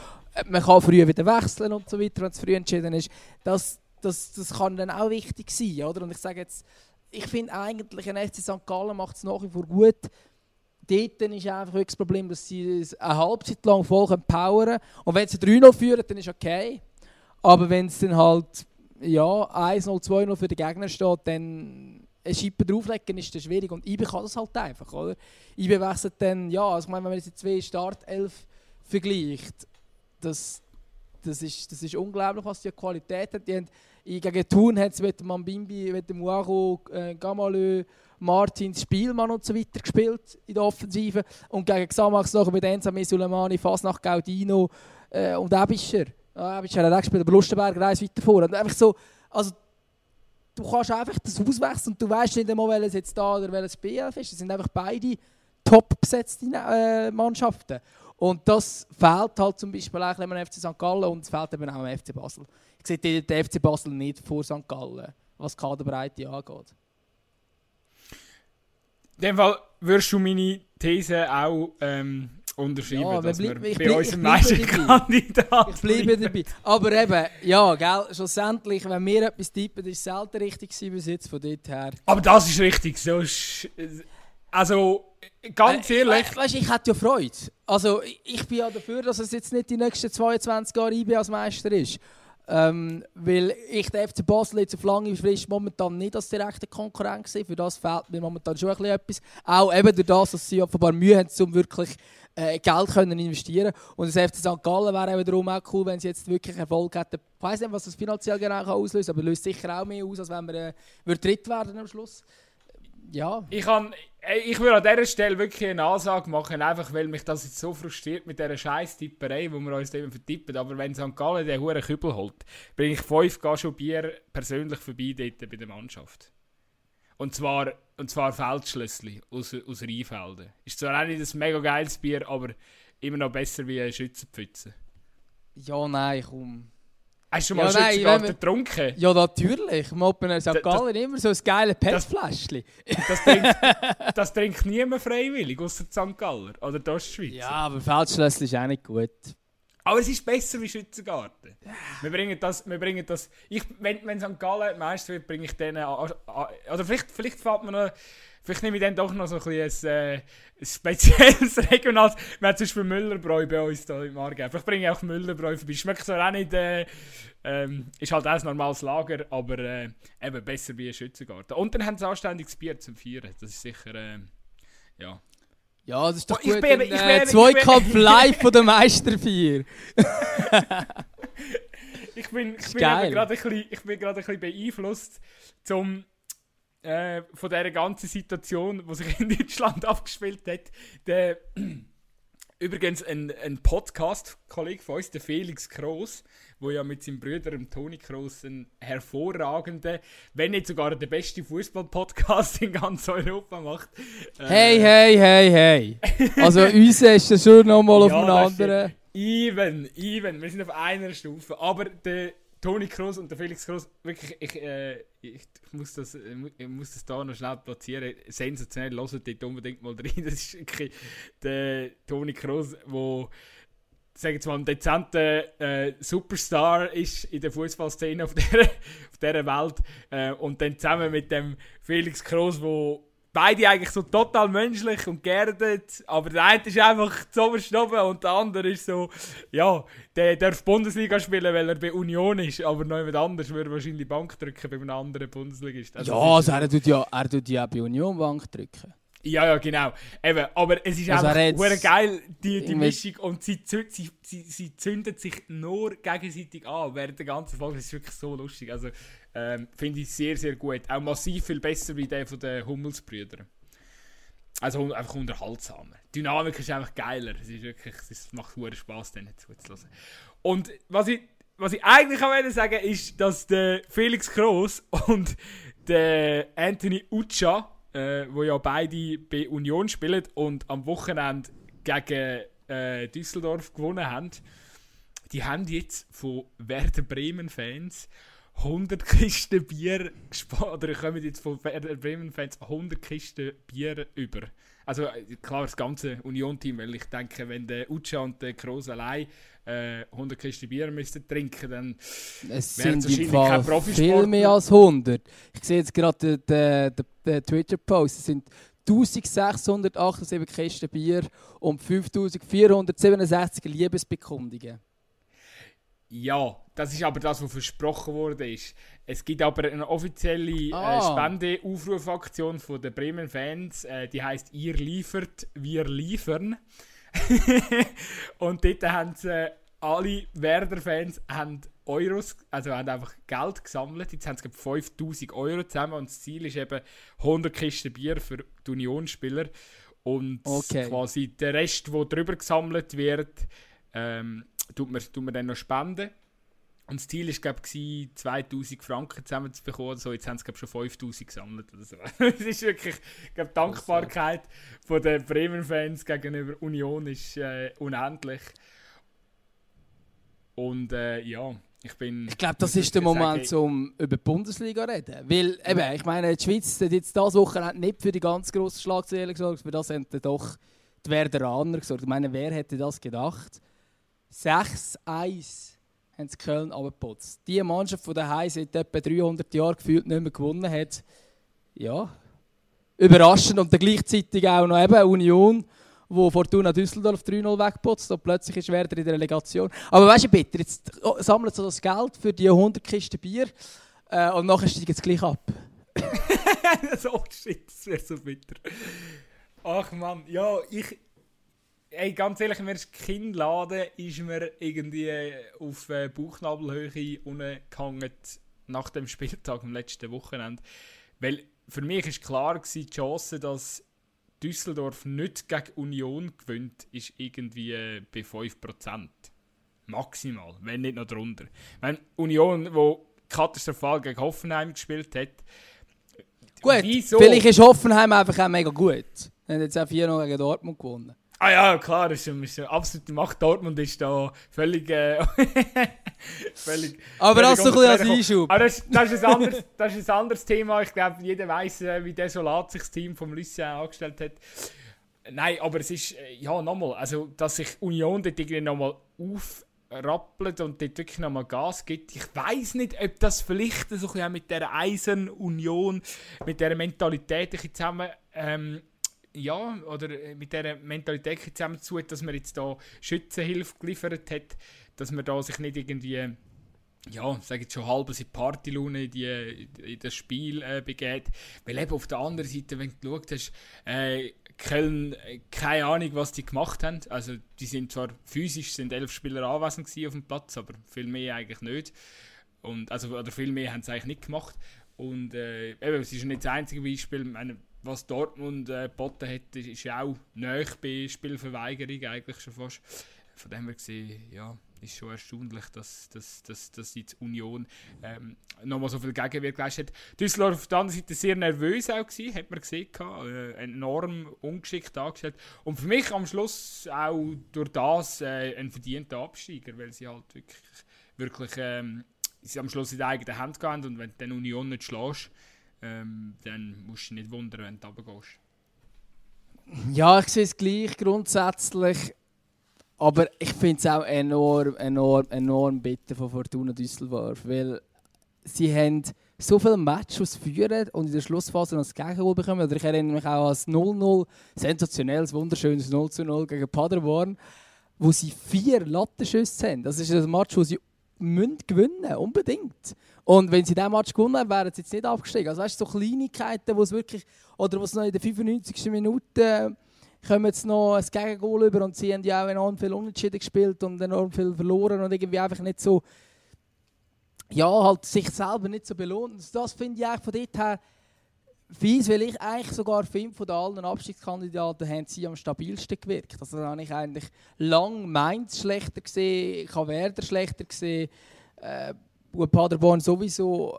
Speaker 1: man kann früher wieder wechseln und so weiter, wenn es früh entschieden ist. Das, das, das kann dann auch wichtig sein, oder? Und ich sage jetzt, ich finde eigentlich, ein FC St. Gallen macht es nach wie vor gut. Dort ist einfach das Problem, dass sie eine Halbzeit lang voll powern können. Und wenn sie 3-0 führen, dann ist okay. Aber wenn es dann halt ja, 1-0, 2-0 für den Gegner steht, dann eine Schippe drauflegen ist das schwierig. Und IBE kann das halt einfach, oder? IBE wechselt dann, ja, also ich meine, wenn man jetzt zwei Startelf vergleicht, das, das, ist, das ist unglaublich, was die Qualität hat. Die haben, gegen Thun hat es mit Mambimbi, mit Muaro, äh, Gamalö, Martins, Spielmann und so weiter gespielt in der Offensive. Und gegen Xamax noch mit Enzame Suleimani, Fasnacht, Gaudino äh, und Ebischer. Ja, Ebischer hat auch gespielt, aber Lustenberger eins weiter vor. Und einfach so, also du kannst einfach das auswechseln und du weißt nicht einmal, welches jetzt da oder welches BF ist. Es sind einfach beide top besetzte äh, Mannschaften. Und das fehlt halt zum Beispiel auch im FC St. Gallen und es fehlt eben auch im FC Basel. Ich sehe den FC Basel nicht vor St. Gallen, was Kaderbreite angeht.
Speaker 2: In dem Fall würdest du meine These auch ähm, unterschreiben,
Speaker 1: Ja,
Speaker 2: dass
Speaker 1: wir
Speaker 2: wir
Speaker 1: bleib- ich
Speaker 2: bei
Speaker 1: bleib-
Speaker 2: uns
Speaker 1: ich
Speaker 2: im
Speaker 1: bleibe
Speaker 2: Meisterkandidat
Speaker 1: Ich bleibe dabei. Aber eben, ja, gell, schlussendlich, wenn wir etwas tippen, ist es selten richtig gewesen bis jetzt von dort her.
Speaker 2: Aber das ist richtig. So ist, also, ganz
Speaker 1: Äh,
Speaker 2: ehrlich,
Speaker 1: we- Weißt ich hätte ja Freude. Also, ich, bin ja dafür, dass es jetzt nicht die nächsten 22 Jahre IB als Meister ist. Ähm, weil ich den FC Basel jetzt auf lange Frist momentan nicht als direkte Konkurrent sehe. Für das fehlt mir momentan schon ein bisschen etwas. Auch eben durch das, dass sie offenbar Mühe haben, um wirklich äh, Geld können investieren Und das FC St. Gallen wäre eben darum auch cool, wenn sie jetzt wirklich Erfolg hätten. Ich weiß nicht, was das finanziell genau auslösen kann, aber löst sicher auch mehr aus, als wenn wir äh, dritt werden am Schluss. Ja,
Speaker 2: ich, kann, ich würde an dieser Stelle wirklich eine Ansage machen, einfach weil mich das jetzt so frustriert mit dieser scheiß Tipperei, wo wir uns eben vertippen. Aber wenn St. Gallen den hohen Kübel holt, bringe ich fünf Gaschen Bier persönlich vorbei dort bei der Mannschaft. Und zwar, und zwar Feldschlössli aus, aus Rheinfelden. Ist zwar auch nicht ein mega geiles Bier, aber immer noch besser wie ein Schützenpfütze.
Speaker 1: ja, nein, komm.
Speaker 2: Hast du
Speaker 1: Ja,
Speaker 2: mal
Speaker 1: nein,
Speaker 2: Schützengarten getrunken?
Speaker 1: Ja, natürlich. Im Open St.
Speaker 2: das-
Speaker 1: Gallen immer so ein geiles PET-Fläschchen.
Speaker 2: Das trinkt, das trinkt niemand freiwillig, außer St. Galler oder die Ostschweiz.
Speaker 1: Ja, aber Feldschlössli ist auch nicht gut.
Speaker 2: Aber es ist besser wie Schützengarten. Wir bringen das, wir bringen das. Ich, wenn, wenn St. Gallen Meister wird, bringe ich denen. an- an- Oder vielleicht, vielleicht fällt mir noch. Vielleicht nehme ich dann doch noch so ein, bisschen ein, äh, ein spezielles regionales. Wir haben zum Beispiel Müllerbräu bei uns hier im Aargau. Vielleicht bringe ich auch Müllerbräu vorbei. Schmeckt zwar auch nicht. Äh, ähm, ist halt auch ein normales Lager, aber äh, eben besser wie ein Schützengarten. Und dann haben sie anständiges Bier zum Feiern. Das ist sicher. Äh, ja.
Speaker 1: Ja, das ist doch
Speaker 2: Oh, ich
Speaker 1: gut.
Speaker 2: bin- ich
Speaker 1: äh,
Speaker 2: bin-
Speaker 1: Zweikampf
Speaker 2: ich bin-
Speaker 1: live von der Meisterfeier.
Speaker 2: Ich bin, ich bin gerade ein bisschen, ich bin gerade ein bisschen beeinflusst zum, äh, von dieser ganzen Situation, die sich in Deutschland abgespielt hat. Der, übrigens ein, ein Podcast-Kollege von uns, der Felix Kroos, wo ja mit seinem Bruder dem Toni Kroos einen hervorragenden, wenn nicht sogar der beste Fußball-Podcast in ganz Europa macht. Äh,
Speaker 1: Hey, hey, hey, hey. Also, uns ist das schon nochmal auf
Speaker 2: Ja,
Speaker 1: einem
Speaker 2: das
Speaker 1: anderen.
Speaker 2: Even, even. Wir sind auf einer Stufe. Aber der Toni Kroos und der Felix Kroos, wirklich, ich, äh, ich, muss das, äh, ich muss das da noch schnell platzieren. Sensationell, hört dort unbedingt mal rein. Das ist wirklich der Toni Kroos, der sag jetzt mal, ein dezenter äh, Superstar ist in der Fußballszene auf dieser auf dieser Welt. Äh, und dann zusammen mit dem Felix Kroos, wo beide eigentlich so total menschlich und geerdet, aber der eine ist einfach zu oberst oben und der andere ist so, ja, der darf Bundesliga spielen, weil er bei Union ist, aber noch jemand anders würde wahrscheinlich Bank drücken bei einem anderen Bundesligist. Also
Speaker 1: Ja, also er tut ja, er tut ja bei Union Bank drücken.
Speaker 2: ja, ja, genau. Eben, aber es ist
Speaker 1: Also
Speaker 2: einfach geil, die, die Mischung. Und sie, sie, sie, sie zündet sich nur gegenseitig an während der ganzen Folge. Das ist wirklich so lustig. Also, ähm, finde ich sehr, sehr gut. Auch massiv viel besser wie der von den Hummelsbrüdern. Also einfach unterhaltsamer. Die Dynamik ist einfach geiler. Es ist wirklich, es macht hure Spaß, denen zuzuhören. Und was ich, was ich eigentlich auch wollte sagen, ist, dass der Felix Kroos und der Anthony Ucha, äh, wo ja beide bei Union spielen und am Wochenende gegen äh, Düsseldorf gewonnen haben, die haben jetzt von Werder Bremen Fans 100 Kisten Bier gespart, oder kommen jetzt von Werder Bremen-Fans 100 Kisten Bier über. Also äh, klar, das ganze Union-Team, weil ich denke, wenn der Ucha und der Kroos allein äh, 100 Kisten Bier müssten trinken, dann
Speaker 1: Es
Speaker 2: wäre
Speaker 1: sind
Speaker 2: es wahrscheinlich kein
Speaker 1: viel
Speaker 2: Profisportler.
Speaker 1: mehr als 100. Ich sehe jetzt gerade den, den, den, den Twitter-Post. Es sind 1678 Kisten Bier und 5467 Liebesbekundungen.
Speaker 2: Ja, das ist aber das, was versprochen wurde. Ist. Es gibt aber eine offizielle
Speaker 1: Ah.
Speaker 2: äh, Spendeaufrufaktion von den Bremen-Fans, äh, die heißt Ihr liefert, wir liefern. und dort haben sie, äh, alle Werder-Fans haben Euros, also haben einfach Geld gesammelt. Jetzt haben sie glaub, 5000 Euro zusammen und das Ziel ist eben 100 Kisten Bier für die Unionsspieler. Und
Speaker 1: Okay.
Speaker 2: quasi der Rest, der drüber gesammelt wird, ähm, tut, man, tut man dann noch spenden. Und das Ziel war, glaube ich, 2000 Franken zusammen zu bekommen. oder So. Jetzt haben sie, glaube schon 5000 gesammelt. Oder so. Es ist wirklich, ich glaube, die Dankbarkeit von den Bremen-Fans gegenüber Union ist äh, unendlich. Und äh, ja, ich bin.
Speaker 1: Ich glaube, das ist der Moment,
Speaker 2: sagen,
Speaker 1: um über die Bundesliga zu reden. Weil, eben, ich meine, die Schweiz hat jetzt dieses Wochenende nicht für die ganz grossen Schlagzeilen gesorgt, für das haben dann doch die Werderaner gesorgt. Ich meine, wer hätte das gedacht? 6-1 haben sie Köln abgeputzt. Die Mannschaft von daheim seit etwa 300 Jahren gefühlt nicht mehr gewonnen hat. Ja, überraschend. Und gleichzeitig auch noch eben Union, wo Fortuna Düsseldorf 3-0 wegputzt und plötzlich ist Werder in der Relegation. Aber weißt du, bitte, jetzt sammelt sie das Geld für die 100 Kisten Bier äh, und nachher steigen sie gleich ab.
Speaker 2: so shit, das wäre so bitter. Ach man, ja, ich. Ey, ganz ehrlich, mir ist Kinnladen ist mir irgendwie auf äh, Bauchnabelhöhe ungehangen nach dem Spieltag am letzten Wochenende. Weil für mich ist klar gewesen, die Chance, dass Düsseldorf nicht gegen Union gewinnt, ist irgendwie äh, bei 5%. Maximal, wenn nicht noch drunter. Wenn Union, wo katastrophal gegen Hoffenheim gespielt hat,
Speaker 1: Gut,
Speaker 2: Wieso?
Speaker 1: vielleicht ist Hoffenheim einfach auch mega gut. Sie haben jetzt auch 4-0 gegen Dortmund gewonnen.
Speaker 2: Ah ja, klar, das ist, eine- ist eine absolute Macht. Dortmund ist da völlig. Äh, völlig
Speaker 1: Aber
Speaker 2: völlig
Speaker 1: das so ein bisschen als. Einschub.
Speaker 2: Aber das, das, ist ein anderes, das ist ein anderes Thema. Ich glaube, jeder weiß, äh, wie desolat sich das Team vom Lucien angestellt hat. Nein, aber es ist, äh, ja, nochmal, also, dass sich Union dort irgendwie nochmal aufrappelt und dort wirklich nochmal Gas gibt. Ich weiß nicht, ob das vielleicht so ein bisschen mit dieser Eisen-Union, mit dieser Mentalität zusammen. Ähm, ja, oder äh, mit dieser Mentalität zusammen zu dass man jetzt da Schützenhilfe geliefert hat, dass man da sich nicht irgendwie ja, sage jetzt schon halb in Partylaune in, die, in das Spiel äh, begeht. Weil eben auf der anderen Seite, wenn du geschaut hast, äh, Köln, äh, keine Ahnung, was die gemacht haben. Also die sind zwar physisch, sind elf Spieler anwesend auf dem Platz, aber viel mehr eigentlich nicht. Und, also, oder viel mehr haben sie eigentlich nicht gemacht. Und äh, eben, es ist nicht das einzige Beispiel. Meine, was Dortmund äh, geboten hat, ist, ja auch nahe bei Spielverweigerung eigentlich schon fast. Von dem her gesehen, ja, ist schon erstaunlich, dass, dass, dass, dass jetzt Union ähm, nochmal so viel Gegenwehr geleistet hat. Düsseldorf auf der anderen Seite sehr nervös auch gewesen, hat man gesehen, äh, enorm ungeschickt dargestellt. Und für mich am Schluss auch durch das äh, ein verdienter Absteiger, weil sie halt wirklich, wirklich ähm, sie am Schluss in der eigenen Hand haben und wenn du dann Union nicht schlägst, ähm, dann musst du nicht wundern, wenn du runtergehst.
Speaker 1: Ja, ich sehe es gleich grundsätzlich. Aber ich finde es auch enorm, enorm, enorm bitter von Fortuna Düsseldorf. Weil sie haben so viele Matches führen und in der Schlussphase noch das Gegengoal bekommen. Oder ich erinnere mich auch an das 0-0, sensationelles, wunderschönes 0-0 gegen Paderborn, wo sie vier Lattenschüsse haben. Das ist ein Match, wo sie müssen gewinnen unbedingt. Und wenn sie diesen Match gewonnen wären sie jetzt nicht abgestiegen. Also weißt du, so Kleinigkeiten, wo es wirklich, oder wo es noch in der 95. Minute kommen jetzt noch ein Gegengol über und sie haben ja auch enorm viel Unentschieden gespielt und enorm viel verloren und irgendwie einfach nicht so, ja, halt sich selber nicht so belohnt. Das finde ich eigentlich von dort her fies, weil ich eigentlich sogar finde, von allen Abstiegskandidaten haben sie am stabilsten gewirkt. Also da habe ich eigentlich lang Mainz schlechter gesehen, ich habe Werder schlechter gesehen, äh, Paderborn sowieso.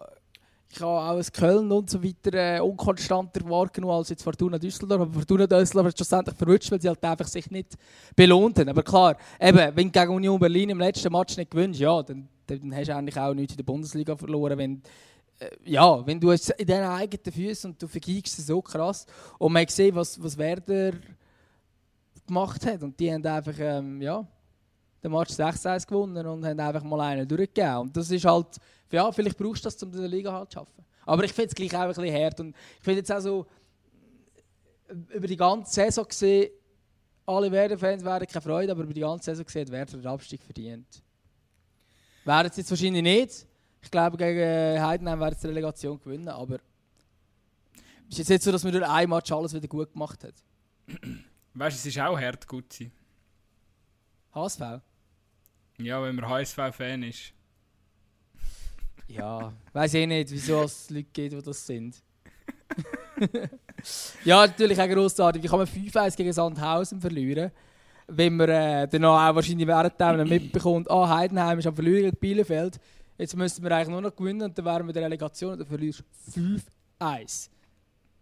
Speaker 1: Ich habe auch das Köln und so weiter äh, unkonstanter wahrgenommen als jetzt Fortuna Düsseldorf. Aber Fortuna Düsseldorf hat schlussendlich verrutscht, weil sie halt einfach sich nicht belohnt haben. Aber klar, eben, wenn du gegen Union Berlin im letzten Match nicht gewinnst, ja, dann dann hast du eigentlich auch nichts in der Bundesliga verloren, wenn ja, wenn du es in deinen eigenen Füßen und du vergibst es so krass und man sieht, was, was Werder gemacht hat und die haben einfach, ähm, ja, den Match 6-1 gewonnen und haben einfach mal einen durchgegeben. Und das ist halt, ja, vielleicht brauchst du das, um in der Liga halt zu schaffen. Aber ich finde es gleich auch ein bisschen hart und ich finde jetzt auch so, über die ganze Saison gesehen, alle Werder-Fans werden keine Freude, aber über die ganze Saison gesehen hat Werder den Abstieg verdient. Werden es jetzt wahrscheinlich nicht. Ich glaube, gegen Heidenheim werden sie die Relegation gewinnen, aber es ist jetzt nicht so, dass man durch ein Match alles wieder gut gemacht hat.
Speaker 2: Weißt du, es ist auch hart gut sein.
Speaker 1: HSV?
Speaker 2: Ja, wenn man HSV-Fan ist.
Speaker 1: Ja, weiß ich nicht, wieso es Leute gibt, die das sind. ja, natürlich auch grossartig. Wie kann man 5-1 gegen Sandhausen verlieren? Wenn man äh, dann auch wahrscheinlich während mitbekommt, ah, Heidenheim ist am Verlieren gegen Bielefeld. Jetzt müssten wir eigentlich nur noch gewinnen und dann wären wir in der Relegation und dann verlierst du 5-1.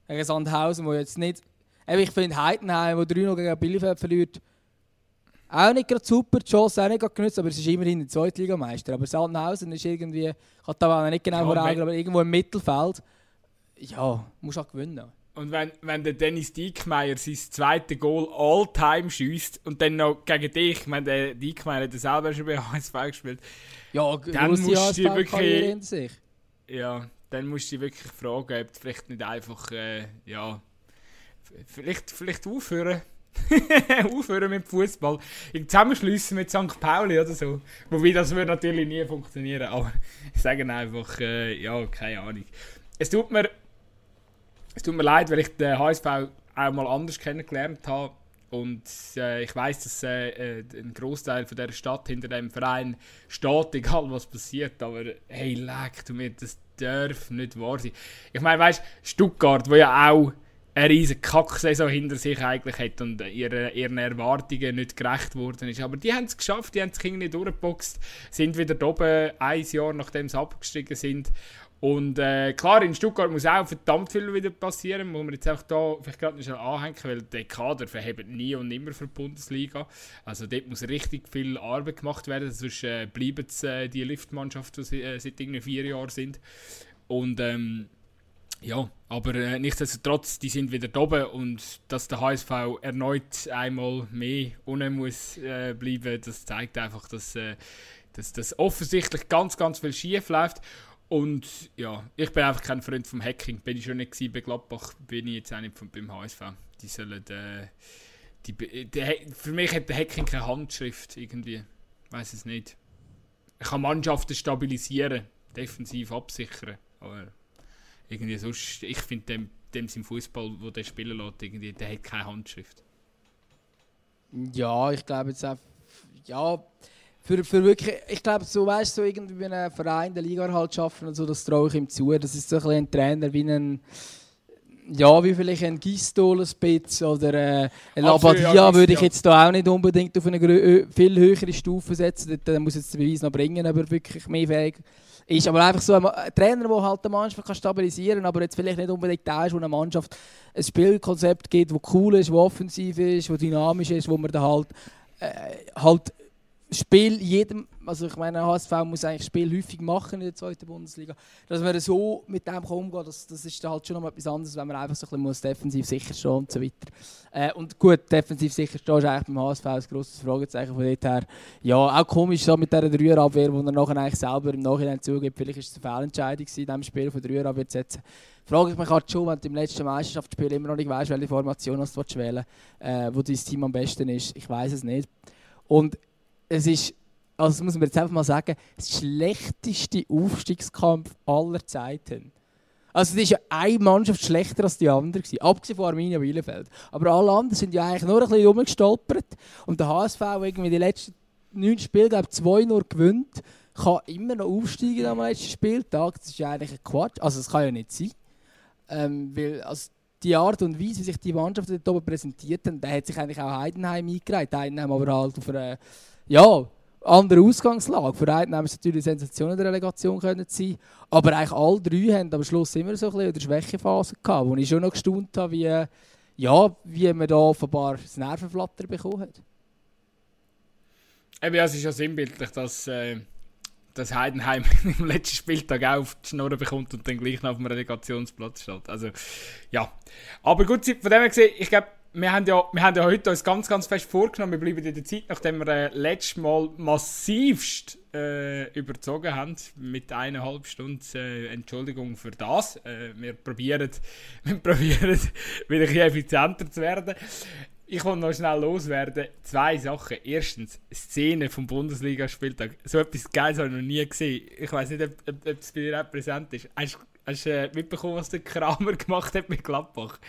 Speaker 1: Gegen Sandhausen, wo jetzt nicht... ich finde Heidenheim, wo 3-0 gegen Bielefeld verliert, auch nicht gerade super, die Chance auch nicht gerade genutzt, aber es ist immerhin ein Zweitligameister. Aber Sandhausen ist irgendwie, ich habe da nicht genau ja, aber irgendwo im Mittelfeld. Ja, muss auch gewinnen.
Speaker 2: Und wenn, wenn der Dennis Diekmeyer sein zweites Goal all-time schießt und dann noch gegen dich, ich meine, der Diekmeyer hat selber schon bei HSV gespielt,
Speaker 1: ja,
Speaker 2: dann musst du dich wirklich. Ja, dann musst du dich wirklich fragen, ob du vielleicht nicht einfach, äh, ja, vielleicht, vielleicht aufhören. aufhören mit Fußball. Zusammenschließen mit St. Pauli oder so. Wobei das würde natürlich nie funktionieren, aber ich sage einfach, äh, ja, keine Ahnung. Es tut mir es tut mir leid, weil ich den HSV auch mal anders kennengelernt habe. Und äh, ich weiß, dass äh, äh, ein Großteil von der Stadt hinter dem Verein steht, egal was passiert. Aber hey, leck du mir, das darf nicht wahr sein. Ich meine, weißt Stuttgart, wo ja auch eine riesige Kacksaison hinter sich eigentlich hat und ihre, ihren Erwartungen nicht gerecht worden ist. Aber die haben es geschafft, die haben das Kind nicht durchgeboxt, sind wieder oben, ein Jahr nachdem sie abgestiegen sind. Und äh, klar, in Stuttgart muss auch verdammt viel wieder passieren, muss man jetzt auch da vielleicht gerade noch anhängen, weil der Kader verhebt nie und nimmer für die Bundesliga. Also dort muss richtig viel Arbeit gemacht werden, sonst äh, bleiben äh, die Liftmannschaft, die äh, seit irgendwie vier Jahren sind. Und ähm, ja, aber äh, nichtsdestotrotz, die sind wieder oben und dass der HSV erneut einmal mehr unten muss äh, bleiben, das zeigt einfach, dass, äh, dass das offensichtlich ganz, ganz viel schief läuft. Und ja, ich bin einfach kein Freund vom Hacking. Bin ich schon nicht bei Gladbach, bin ich jetzt auch nicht beim HSV. Die sollen, äh, die, die, für mich hat der Hacking keine Handschrift irgendwie. Weiß es nicht. Ich kann Mannschaften stabilisieren, defensiv absichern, aber irgendwie sonst, ich finde dem, dem im Fußball, wo der spielen lässt, irgendwie, der hat keine Handschrift.
Speaker 1: Ja, ich glaube jetzt auch, ja, für, für wirklich, ich glaube, so weißt du, so irgendwie bei einem Verein der Liga halt schaffen und so, das traue ich ihm zu. Das ist so ein, ein Trainer wie ein, ja, wie vielleicht ein Gistol Spitz oder äh, ein Labadia ja, würde ich jetzt da auch nicht unbedingt auf eine viel höhere Stufe setzen. Der muss jetzt den Beweis noch bringen, aber wirklich mehr fähig ist. Aber einfach so ein, Trainer, der halt eine Mannschaft kann stabilisieren kann, aber jetzt vielleicht nicht unbedingt der ist, wo eine Mannschaft ein Spielkonzept gibt, das cool ist, das offensiv ist, das dynamisch ist, wo man da halt, äh, halt Spiel jedem, also ich meine, HSV muss eigentlich Spiel häufig machen in der zweiten Bundesliga, dass man so mit dem kann, das, das ist halt schon noch etwas anderes, wenn man einfach so ein bisschen defensiv sicher stehen und so weiter. Äh, und gut, defensiv sicher stehen ist eigentlich beim HSV ein grosses Fragezeichen von dort her. Ja, auch komisch so mit dieser Dreierabwehr, wo er nachher eigentlich selber im Nachhinein zugibt, vielleicht ist es eine Fehlentscheidung in diesem Spiel von Dreierabwehr zu setzen. Frage ich mich halt schon, wenn du im letzten Meisterschaftsspiel immer noch nicht weißt, welche Formation du wählen äh, wo dein Team am besten ist. Ich weiß es nicht. Und es ist, also das muss man jetzt einfach mal sagen, das schlechteste Aufstiegskampf aller Zeiten. Also es ist ja eine Mannschaft schlechter als die andere gewesen, abgesehen von Arminia Bielefeld. Aber alle anderen sind ja eigentlich nur ein bisschen rumgestolpert. Und der HSV, irgendwie die letzten neun Spiele, glaube zwei nur gewinnt, kann immer noch aufsteigen am letzten Spieltag. Das ist ja eigentlich ein Quatsch. Also das kann ja nicht sein. Ähm, weil also die Art und Weise, wie sich die Mannschaft dort oben präsentiert hat, da hat sich eigentlich auch Heidenheim eingereiht. Heidenheim aber halt auf einer ja, andere Ausgangslage. Für einen haben es natürlich Sensationen der Relegation können sein, aber eigentlich alle drei haben am Schluss immer so ein bisschen eine Schwächephase gehabt, wo ich schon noch gestaunt habe, wie, ja, wie man da offenbar das Nervenflatter bekommen hat.
Speaker 2: Eben, ja, es ist ja sinnbildlich, dass äh, dass Heidenheim im letzten Spieltag auch auf die Schnurren bekommt und dann gleich noch auf dem Relegationsplatz steht. Also, ja. Aber gut, von dem her gesehen, ich glaube, wir haben, ja, wir haben ja heute uns ganz, ganz fest vorgenommen, wir bleiben in der Zeit, nachdem wir äh, letztes Mal massivst äh, überzogen haben, mit eineinhalb Stunden äh, Entschuldigung für das. Äh, wir probieren, wir probieren wieder ein effizienter zu werden. Ich will noch schnell loswerden. Zwei Sachen. Erstens, Szene vom Bundesligaspieltag. So etwas Geiles habe ich noch nie gesehen. Ich weiß nicht, ob, ob, ob es bei dir auch präsent ist. Hast, Hast du äh, mitbekommen, was der Kramer gemacht hat mit Gladbach?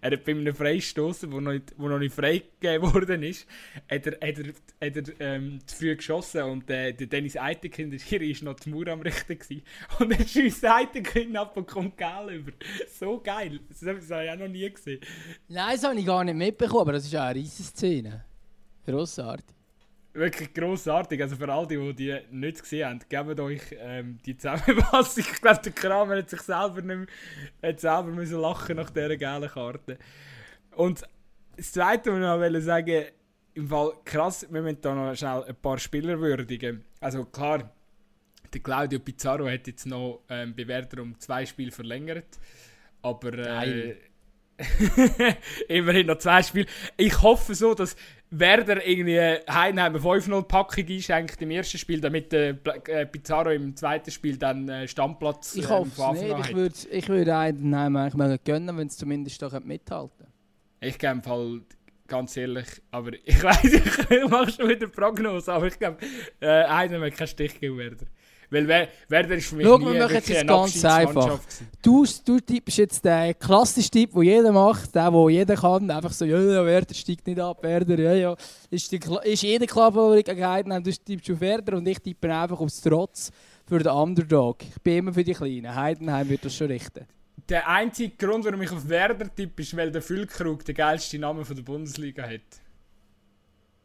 Speaker 2: Er hat bei einem Freistoßen, der noch, nicht, freigegeben worden ist, hat er, hat er, hat er ähm, zu früh geschossen und äh, der Dennis Eitekind, hier war noch die Mauer am Richten. Gewesen. Und er schießt Eitekind ab und kommt geil über. So geil. Das habe ich auch noch nie gesehen.
Speaker 1: Nein, das habe ich gar nicht mitbekommen, aber das ist auch eine riesige Szene. Grossartig
Speaker 2: wirklich grossartig. Also für all die, die die nicht gesehen haben, gebt euch ähm, die Zusammenfassung. Ich glaube, der Kramer hat sich selber nicht mehr, hat selber müssen lachen nach dieser gelben Karte. Und das Zweite, was ich noch wollte sagen, im Fall krass, wir müssen da noch schnell ein paar Spieler würdigen. Also klar, der Claudio Pizarro hat jetzt noch ähm, Bewerter um zwei Spiele verlängert. Aber äh, immerhin noch zwei Spiele. Ich hoffe so, dass Werder irgendwie Heidenheim 5-0 Packung einschenkt im ersten Spiel, damit äh, Pizarro im zweiten Spiel dann äh, Stammplatz
Speaker 1: äh, Ich hoffe es nicht. Ich würde, ich würde Heidenheim eigentlich mal gönnen, wenn es zumindest doch mithalten
Speaker 2: Ich glaube Fall ganz ehrlich, aber ich weiß, ich mache schon wieder Prognose, aber ich glaube, äh, Heidenheim hat keinen Stich gegen Werder. Weil wer, Werder ist für mich
Speaker 1: Schau, nie wir machen jetzt ganz einfach. Du, du bist jetzt der klassische Typ, den jeder macht, der, den jeder kann. Einfach so, ja, ja, Werder steigt nicht ab, Werder, ja, ja. Ist, die, ist jeder klar Heidenheim, du tippst auf Werder und ich tippe einfach aufs Trotz für den Underdog. Ich bin immer für die Kleinen. Heidenheim wird das schon richten.
Speaker 2: Der einzige Grund, warum ich auf Werder tippe, ist, weil der Füllkrug den geilsten Namen der Bundesliga hat.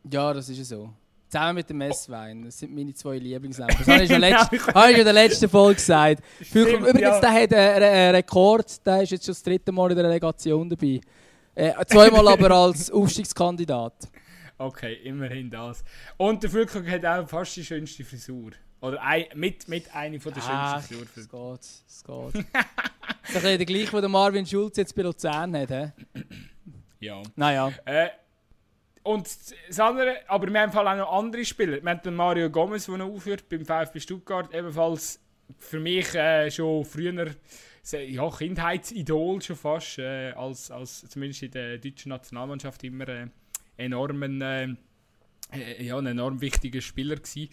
Speaker 1: Ja, das ist so. Zusammen mit dem Messwein. Das sind meine zwei Lieblingsländer. Das habe ich schon, letzt, habe ich in der letzten Folge gesagt. Stimmt, Übrigens, ja. der hat einen Rekord. Der ist jetzt schon das dritte Mal in der Relegation dabei. Äh, zweimal aber als Aufstiegskandidat.
Speaker 2: Okay, immerhin das. Und der Füllkrug hat auch fast die schönste Frisur. Oder ein, mit, mit einer von der Ach, schönsten
Speaker 1: Frisuren. Es geht, es geht. das ist der gleiche, den Marvin Schulz jetzt bei Luzern hat. He?
Speaker 2: Ja.
Speaker 1: Naja.
Speaker 2: Äh, und das andere, aber wir haben auch noch andere Spieler. Wir haben den Mario Gomez, der noch aufhört beim VfB Stuttgart. Ebenfalls für mich äh, schon früher ja, Kindheitsidol schon fast. Äh, als, als zumindest in der deutschen Nationalmannschaft immer äh, enormen, äh, äh, ja, ein enorm wichtiger Spieler gewesen.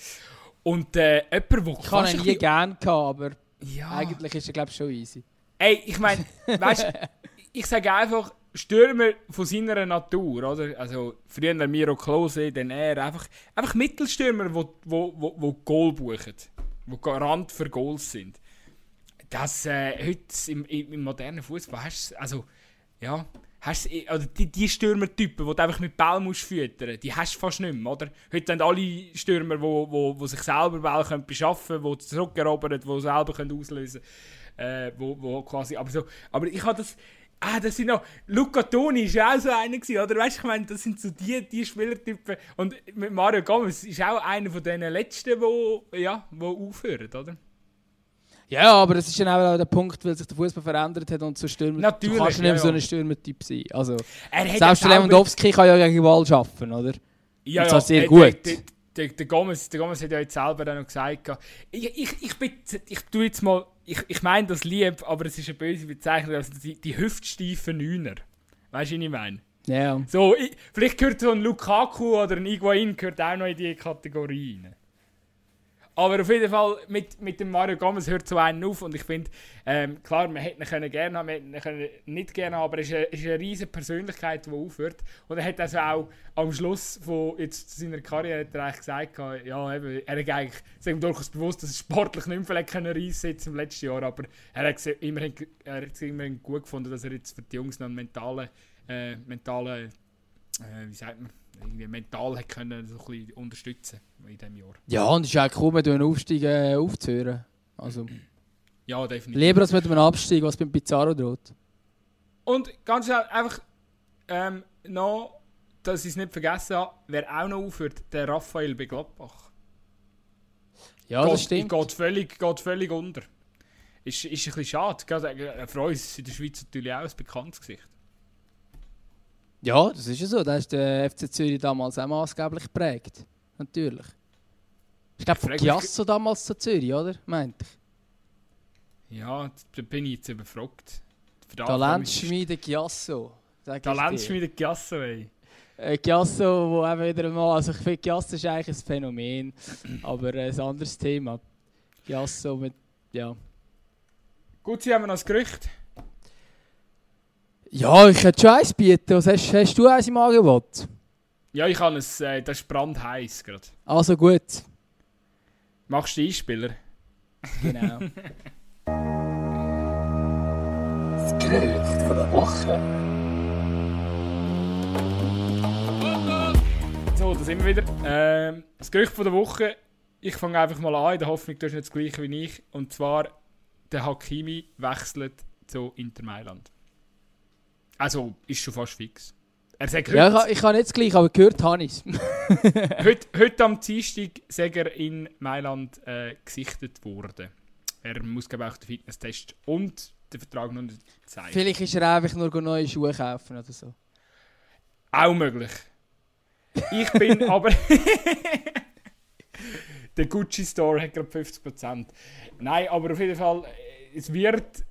Speaker 2: Und äh, jemand,
Speaker 1: wo Ich habe ihn nie gern gehabt, aber ja. eigentlich ist er glaube ich schon easy.
Speaker 2: Ey, ich meine, weißt ich sage einfach, Stürmer von seiner Natur, oder? Also früher Miro Klose, dann er, einfach, einfach Mittelstürmer, wo, wo, wo, wo Goal buchen, die Garant für Goals sind. Das äh, heute im, im, modernen Fußball hast du, also ja, hast oder die, die Stürmertypen, die du einfach mit Ball musst füttern, die hast du fast nicht mehr, oder? Heute haben alle Stürmer, wo, wo, wo sich selber Ball können beschaffen die zurückerobern, die selber können auslösen äh, wo, wo quasi, aber so, aber ich habe das Ah, das sind noch. Luca Toni war auch so einer, gewesen, oder? Weißt du, ich meine, das sind so die, die Spielertypen. Und mit Mario Gomez ist auch einer von den letzten, wo, ja, wo aufhören, oder?
Speaker 1: Ja, aber das ist ja auch der Punkt, weil sich der Fußball verändert hat und so Stürmer. Natürlich. Du kannst nicht mehr ja, so ein Stürmertyp sein. Also, selbst Lewandowski kann ja gegen Ball schaffen, oder?
Speaker 2: Ja, und zwar ja, sehr äh, gut. Der, der, der, Gomez, der Gomez hat ja jetzt selber noch gesagt, ich, ich, ich, bin, ich tue jetzt mal ich, ich meine das lieb, aber es ist eine böse Bezeichnung, also die, die hüftsteifen Neuner. Weißt du, was ich meine?
Speaker 1: Ja.
Speaker 2: So, ich, vielleicht gehört so ein Lukaku oder ein Iguain gehört auch noch in diese Kategorie rein. Aber auf jeden Fall, mit, mit dem Mario Gomez hört so einen auf und ich finde, ähm, klar, man hätte ihn gerne haben, man hätte ihn nicht gerne haben, aber er ist eine, ist eine riesige Persönlichkeit, die aufhört. Und er hat also auch am Schluss von jetzt seiner Karriere hat er eigentlich gesagt, ja, eben, er hat eigentlich, ihm durchaus bewusst, dass er sportlich nicht mehr können reissen im letzten Jahr, aber er hat es immerhin, er hat immerhin gut gefunden, dass er jetzt für die Jungs noch einen mentalen, äh, mentalen äh, wie sagt man, irgendwie mental hat können, so ein bisschen unterstützen in diesem Jahr.
Speaker 1: Ja, und es ist auch cool, mit einem Aufstieg äh, aufzuhören. Also,
Speaker 2: ja, definitiv.
Speaker 1: Lieber als mit einem Abstieg, was beim Pizarro droht.
Speaker 2: Und ganz schnell, einfach ähm, noch, dass ich es nicht vergessen habe, wer auch noch aufhört, der Raphael bei Gladbach.
Speaker 1: Ja,
Speaker 2: geht,
Speaker 1: das stimmt.
Speaker 2: Geht völlig, geht völlig unter. Ist, ist ein bisschen schade. Gerade, äh, für uns in der Schweiz natürlich auch ein bekanntes Gesicht.
Speaker 1: Ja, das ist ja so. Da ist der FC Zürich damals auch maßgeblich geprägt. Natürlich. Ich glaube, Giasso damals zu Zürich, oder? Meint ich.
Speaker 2: Ja, da bin ich jetzt überfragt.
Speaker 1: Talentschmiede Giasso.
Speaker 2: Talentschmiede Giasso, ey.
Speaker 1: Äh, Giasso, wo eben wieder mal, also ich finde Giasso ist eigentlich ein Phänomen, aber äh, ein anderes Thema. Giasso mit, ja.
Speaker 2: Gut, sie haben wir noch ein Gerücht.
Speaker 1: Ja, ich hätte schon eins bieten. Was hast, hast du eins im Angebot?
Speaker 2: Ja, ich habe es, äh, das ist brandheiß gerade.
Speaker 1: Also gut.
Speaker 2: Machst du den Einspieler?
Speaker 1: Genau.
Speaker 3: Das Gerücht von der Woche.
Speaker 2: So, da sind wir wieder. Ähm, das Gerücht von der Woche. Ich fange einfach mal an, in der Hoffnung, du hast nicht das gleiche wie ich. Und zwar, der Hakimi wechselt zu Inter Mailand. Also, ist schon fast fix. Er sagt heute,
Speaker 1: ja, ich, ich habe das gleiche, aber gehört habe ich es.
Speaker 2: heute, heute am Dienstag sagt er in Mailand äh, gesichtet worden. Er muss, glaube auch den Fitnesstest und den Vertrag noch nicht zeigen.
Speaker 1: Vielleicht ist er einfach nur neue Schuhe kaufen oder so.
Speaker 2: Auch möglich. Ich bin aber. Der Gucci Store hat gerade 50%. Nein, aber auf jeden Fall, äh, es wird.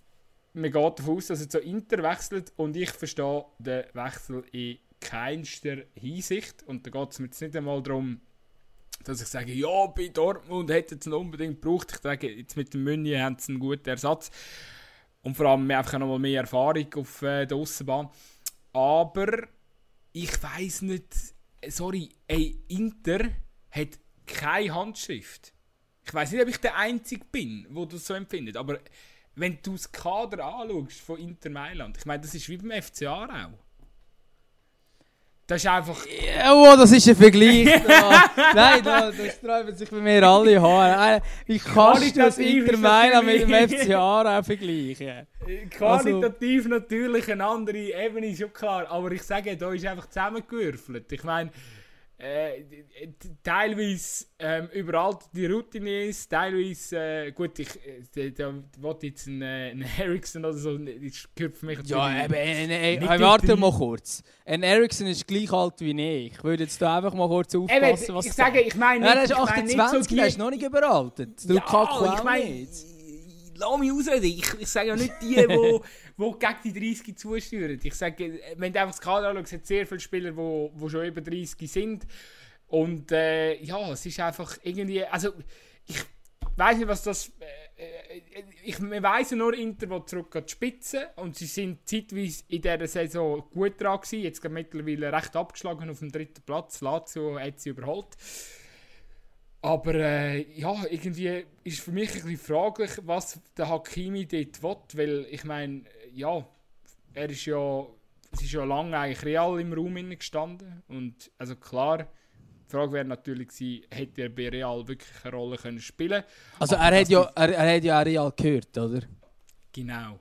Speaker 2: Man geht davon aus, dass er zu Inter wechselt und ich verstehe den Wechsel in keinster Hinsicht. Und da geht es mir jetzt nicht einmal darum, dass ich sage, ja, bei Dortmund hätte es unbedingt gebraucht. Ich sage, jetzt mit dem München haben sie einen guten Ersatz. Und vor allem einfach noch mal mehr Erfahrung auf äh, der Aussenbahn. Aber ich weiß nicht, sorry, ey, Inter hat keine Handschrift. Ich weiß nicht, ob ich der Einzige bin, wo das so empfindet, aber wenn du das Kader anschaust von Inter Mailand, ich meine, das ist wie beim FCA auch. Das ist einfach.
Speaker 1: Ja, oh, das ist ein Vergleich. da. Nein, da, das treiben sich bei mir alle Haare. Äh, Wie kannst du das Inter Mailand mit dem FCA auch vergleichen?
Speaker 2: Qualitativ natürlich eine andere Ebene, ist schon klar. Aber ich sage, da ist einfach zusammengewürfelt. Ich meine, äh, teilweise ähm, überaltete Routiniers, teilweise, äh, gut, ich äh, da, jetzt ein, äh, Ericsson oder so, das gehört für mich
Speaker 1: Ja, eben, äh, äh,
Speaker 2: Nicht
Speaker 1: äh, warte
Speaker 2: die-
Speaker 1: mal kurz. Ein Ericsson ist gleich alt wie ich. Ich würde jetzt da einfach mal kurz
Speaker 2: Eben,
Speaker 1: aufpassen, was
Speaker 2: ich
Speaker 1: du
Speaker 2: sage, ich meine nicht,
Speaker 1: er ist
Speaker 2: ich meine nicht
Speaker 1: 28,
Speaker 2: so die-
Speaker 1: ist noch nicht überaltet. Lukaku
Speaker 2: ich
Speaker 1: auch
Speaker 2: meine,
Speaker 1: nicht.
Speaker 2: Lass mich ausreden. Ich, ich sage ja nicht die, die wo, wo gegen die 30 zusteuern. Ich sage, wenn du einfach das Kader anschaust, es sehr viele Spieler, die wo, wo schon über 30 sind. Und äh, ja, es ist einfach irgendwie, also ich weiß nicht, was das. Äh, äh, ich, ja nur, Inter will zurück an die Spitze und sie sind zeitweise in dieser Saison gut dran gewesen. Jetzt mittlerweile recht abgeschlagen auf dem dritten Platz. Lazio hat sie überholt. Aber äh, ja, irgendwie ist für mich ein bisschen fraglich, was der Hakimi dort will, weil ich meine, ja, er ist ja, es ist ja lange eigentlich real im Raum gestanden und also klar, die Frage wäre natürlich gewesen, hätte er bei Real wirklich eine Rolle können spielen
Speaker 1: Also er hat, ja, er, er hat ja auch Real gehört, oder?
Speaker 2: Genau.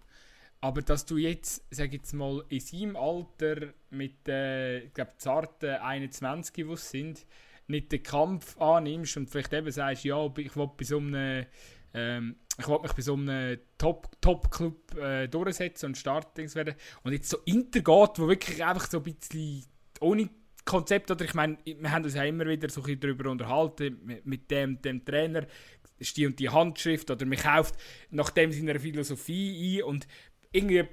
Speaker 2: Aber dass du jetzt, sag jetzt mal, in seinem Alter mit, äh, ich glaube, zarten 21, die es sind, nicht den Kampf annimmst und vielleicht eben sagst, ja, ich will bei so einem, ähm, ich will mich bei so einem Top- Top-Club äh, durchsetzen und Startdings werden. Und jetzt so Inter geht, wo wirklich einfach so ein bisschen ohne Konzept, oder ich meine, wir haben uns ja immer wieder so ein bisschen darüber unterhalten, mit, mit dem, dem Trainer, ist die und die Handschrift, oder man kauft nach dem seiner Philosophie ein und irgendwie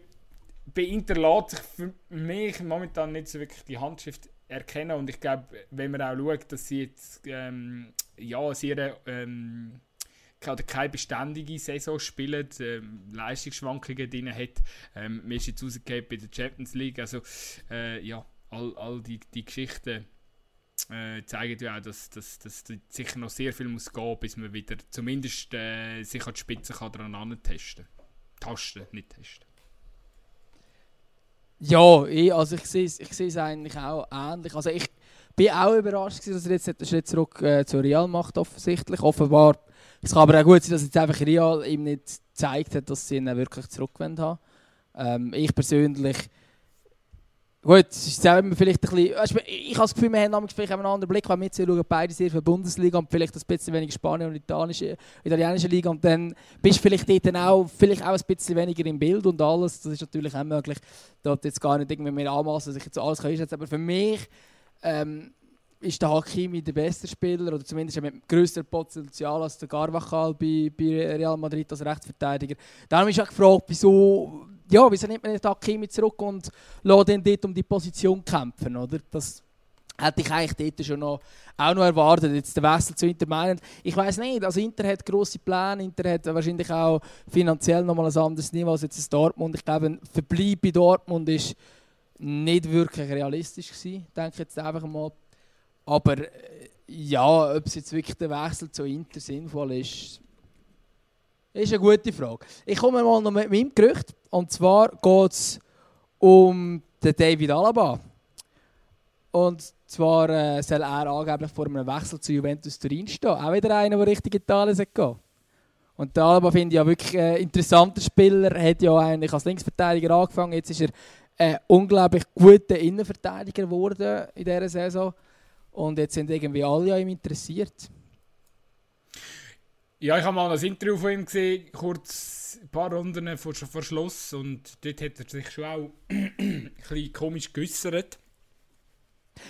Speaker 2: bei Inter lässt sich für mich momentan nicht so wirklich die Handschrift erkennen und ich glaube, wenn man auch schaut, dass sie jetzt ähm, ja, sehr ähm, oder keine beständige Saison spielen, ähm, Leistungsschwankungen drin hat. Ähm, mir ist jetzt rausgefallen bei der Champions League. Also, äh, ja, all, all die, die Geschichten äh, zeigen ja auch, dass, dass, dass da sicher noch sehr viel muss gehen, bis man wieder zumindest äh, sich an die Spitze kann dran testen. Tasten, nicht testen.
Speaker 1: Ja, ich, also ich sehe es ich eigentlich auch ähnlich. Also ich bin auch überrascht, dass er jetzt den Schritt zurück äh, zu Real macht, offensichtlich. Offenbar. Es kann aber auch gut sein, dass jetzt einfach Real ihm nicht gezeigt hat, dass sie ihn wirklich zurück wollen haben. Ähm, ich persönlich Gut, es ist selber vielleicht ein bisschen, weißt, ich habe das Gefühl, wir haben vielleicht einen anderen Blick, weil wir schauen beide sehr für die Bundesliga und vielleicht ein bisschen weniger Spanien und italienische, italienische Liga und dann bist du vielleicht dort dann auch, vielleicht auch ein bisschen weniger im Bild und alles, das ist natürlich auch möglich, da jetzt gar nicht irgendwie mehr anmassen, dass ich jetzt alles kann aber für mich ähm, ist der Hakimi der beste Spieler oder zumindest mit größerem Potenzial als der Carvajal bei, bei Real Madrid als Rechtsverteidiger. Darum ist auch gefragt, wieso, ja, wieso nimmt man nicht Hakimi zurück und lässt ihn dort um die Position kämpfen, oder? Das hätte ich eigentlich dort schon noch, auch noch erwartet. Jetzt der Wechsel zu Inter Mailand. Ich weiß nicht, also Inter hat grosse Pläne, Inter hat wahrscheinlich auch finanziell nochmal ein anderes Niveau als jetzt Dortmund. Ich glaube, ein Verbleib bei Dortmund ist nicht wirklich realistisch gewesen, denke ich jetzt einfach mal. Aber äh, ja, ob es jetzt wirklich der Wechsel zu Inter sinnvoll ist, ist eine gute Frage. Ich komme mal noch mit meinem Gerücht. Und zwar geht es um den David Alaba. Und zwar äh, soll er angeblich vor einem Wechsel zu Juventus Turin stehen. Auch wieder einer, der Richtung Italien gehen Und der Alaba finde ich ja wirklich ein interessanter Spieler. Er hat ja eigentlich als Linksverteidiger angefangen. Jetzt ist er ein unglaublich guter Innenverteidiger geworden in dieser Saison. Und jetzt sind irgendwie alle an ihm interessiert.
Speaker 2: Ja, ich habe mal ein Interview von ihm gesehen, kurz ein paar Runden vor, vor Schluss. Und dort hat er sich schon auch ein bisschen komisch geäußert.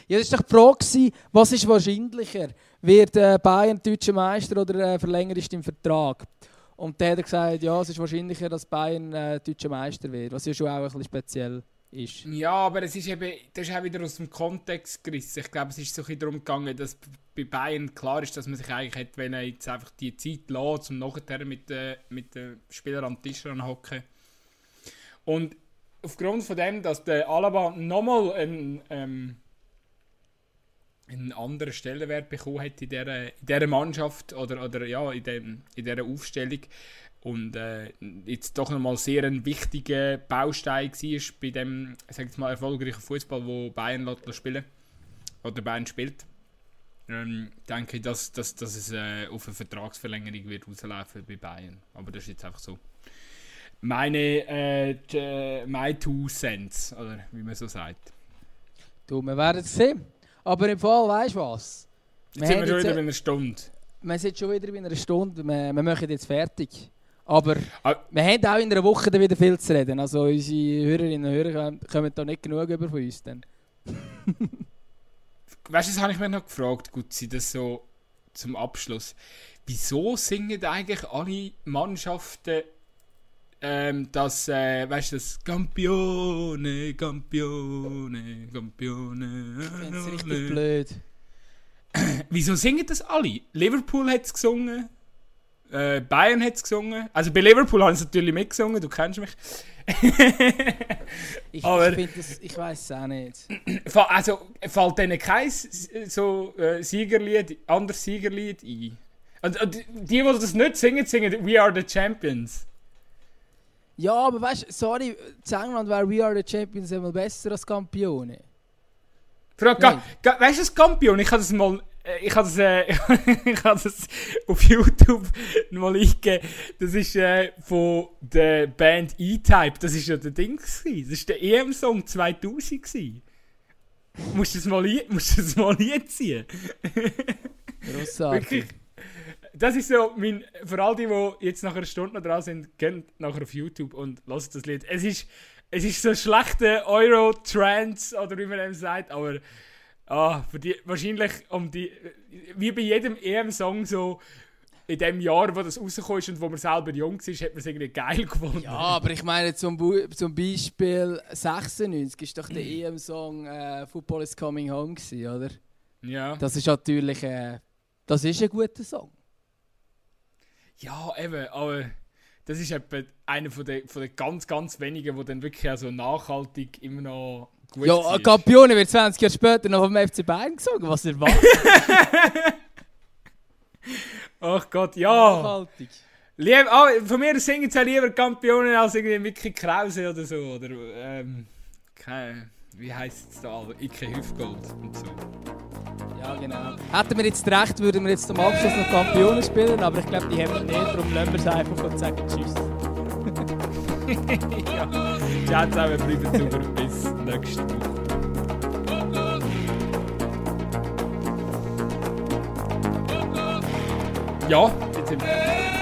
Speaker 1: Ja, das war doch die Frage, was ist wahrscheinlicher? Wird äh, Bayern deutscher Meister oder äh, verlängert ist im Vertrag? Und dann hat er gesagt, ja, es ist wahrscheinlicher, dass Bayern äh, deutscher Meister wird, was ja schon auch ein bisschen speziell ist.
Speaker 2: Ja, aber es ist eben, das ist auch wieder aus dem Kontext gerissen. Ich glaube, es ist so ein darum gegangen, dass bei Bayern klar ist, dass man sich eigentlich hätte, wenn er jetzt einfach die Zeit lässt, um nachher mit den mit den Spielern am Tisch hocken. Und aufgrund von dem, dass der Alaba nochmal ein, ähm, einen anderen Stellenwert bekommen hat in dieser, in dieser Mannschaft oder, oder ja, in, dem, in dieser Aufstellung, und äh, jetzt doch nochmal sehr ein wichtiger Baustein war bei dem sag ich mal, erfolgreichen Fußball, wo Bayern spielen oder Bayern spielt. Ähm, denke ich, dass, dass, dass es äh, auf eine Vertragsverlängerung wird rauslaufen bei Bayern. Aber das ist jetzt einfach so. Meine äh, my two cents, oder wie man so sagt.
Speaker 1: Du, wir werden es sehen. Aber im Fall, weißt du was?
Speaker 2: Jetzt wir sind wir schon wieder bei einer Stunde.
Speaker 1: Wir sind schon wieder bei einer Stunde. Wir, wir machen jetzt fertig. Aber ah. wir haben auch in einer Woche dann wieder viel zu reden. Also unsere Hörerinnen und Hörer kommen da nicht genug über von uns. Dann.
Speaker 2: weißt du, das habe ich mir noch gefragt, Gutzi, das so zum Abschluss. Wieso singen eigentlich alle Mannschaften ähm, das, äh, weißt du, das Campione, Campione, Campione.
Speaker 1: Ich finde es richtig blöd.
Speaker 2: Wieso singen das alle? Liverpool hat es gesungen, äh, Bayern hat es gesungen. Also bei Liverpool haben sie natürlich mitgesungen, du kennst mich.
Speaker 1: ich Aber, ich, das, ich weiß es auch nicht.
Speaker 2: Also fällt denen kein so äh, Siegerlied, anderes Siegerlied ein? Und, und die, die das nicht singen, singen We Are the Champions.
Speaker 1: Ja, aber weißt du, sorry, in England wäre We Are the Champions immer besser als Campione.
Speaker 2: Frage, weißt du, das Campion, ich habe das mal ich habe das, äh, ich das auf YouTube mal eingegeben. Das ist äh, von der Band E-Type. Das ist ja der Ding. Gewesen. Das war der EM-Song 2000. Gewesen. Musst du das mal, musst das mal einziehen?
Speaker 1: Grossartig.
Speaker 2: Das ist so mein. Für all die, die jetzt nach einer Stunde noch dran sind, gehen nachher auf YouTube und lassen das Lied. Es ist, es ist so schlechte Euro-Trance oder wie man eben sagt, aber Ah, für die, wahrscheinlich um die, wie bei jedem EM-Song so, in dem Jahr, wo das rausgekommen ist und wo man selber jung war, hat man es irgendwie geil gefunden.
Speaker 1: Ja, aber ich meine zum, zum Beispiel 96 ist doch der EM-Song äh, «Football is coming home» gewesen, oder?
Speaker 2: Ja.
Speaker 1: Das ist natürlich, äh, das ist ein guter Song.
Speaker 2: Ja, eben, aber das ist etwa einer von den, von den ganz, ganz wenigen, die dann wirklich also nachhaltig immer noch
Speaker 1: Gut ja, ein Campione wird 20 Jahre später noch vom FC Bayern gesungen, was er war.
Speaker 2: Ach Gott, ja. Nachhaltig. Lieb, oh, von mir singen sie lieber Campione als irgendwie Mickey Krause oder so. Oder, ähm, keine, wie heisst es da? Ike Hüfgold und so.
Speaker 1: Ja, genau. Hätten wir jetzt recht, würden wir jetzt zum Abschluss noch Campione spielen, aber ich glaube, die haben wir nicht, darum lassen wir es einfach und sagen Tschüss.
Speaker 2: Ciao, ciao e pridite se v rupis na kështu. Ja, det är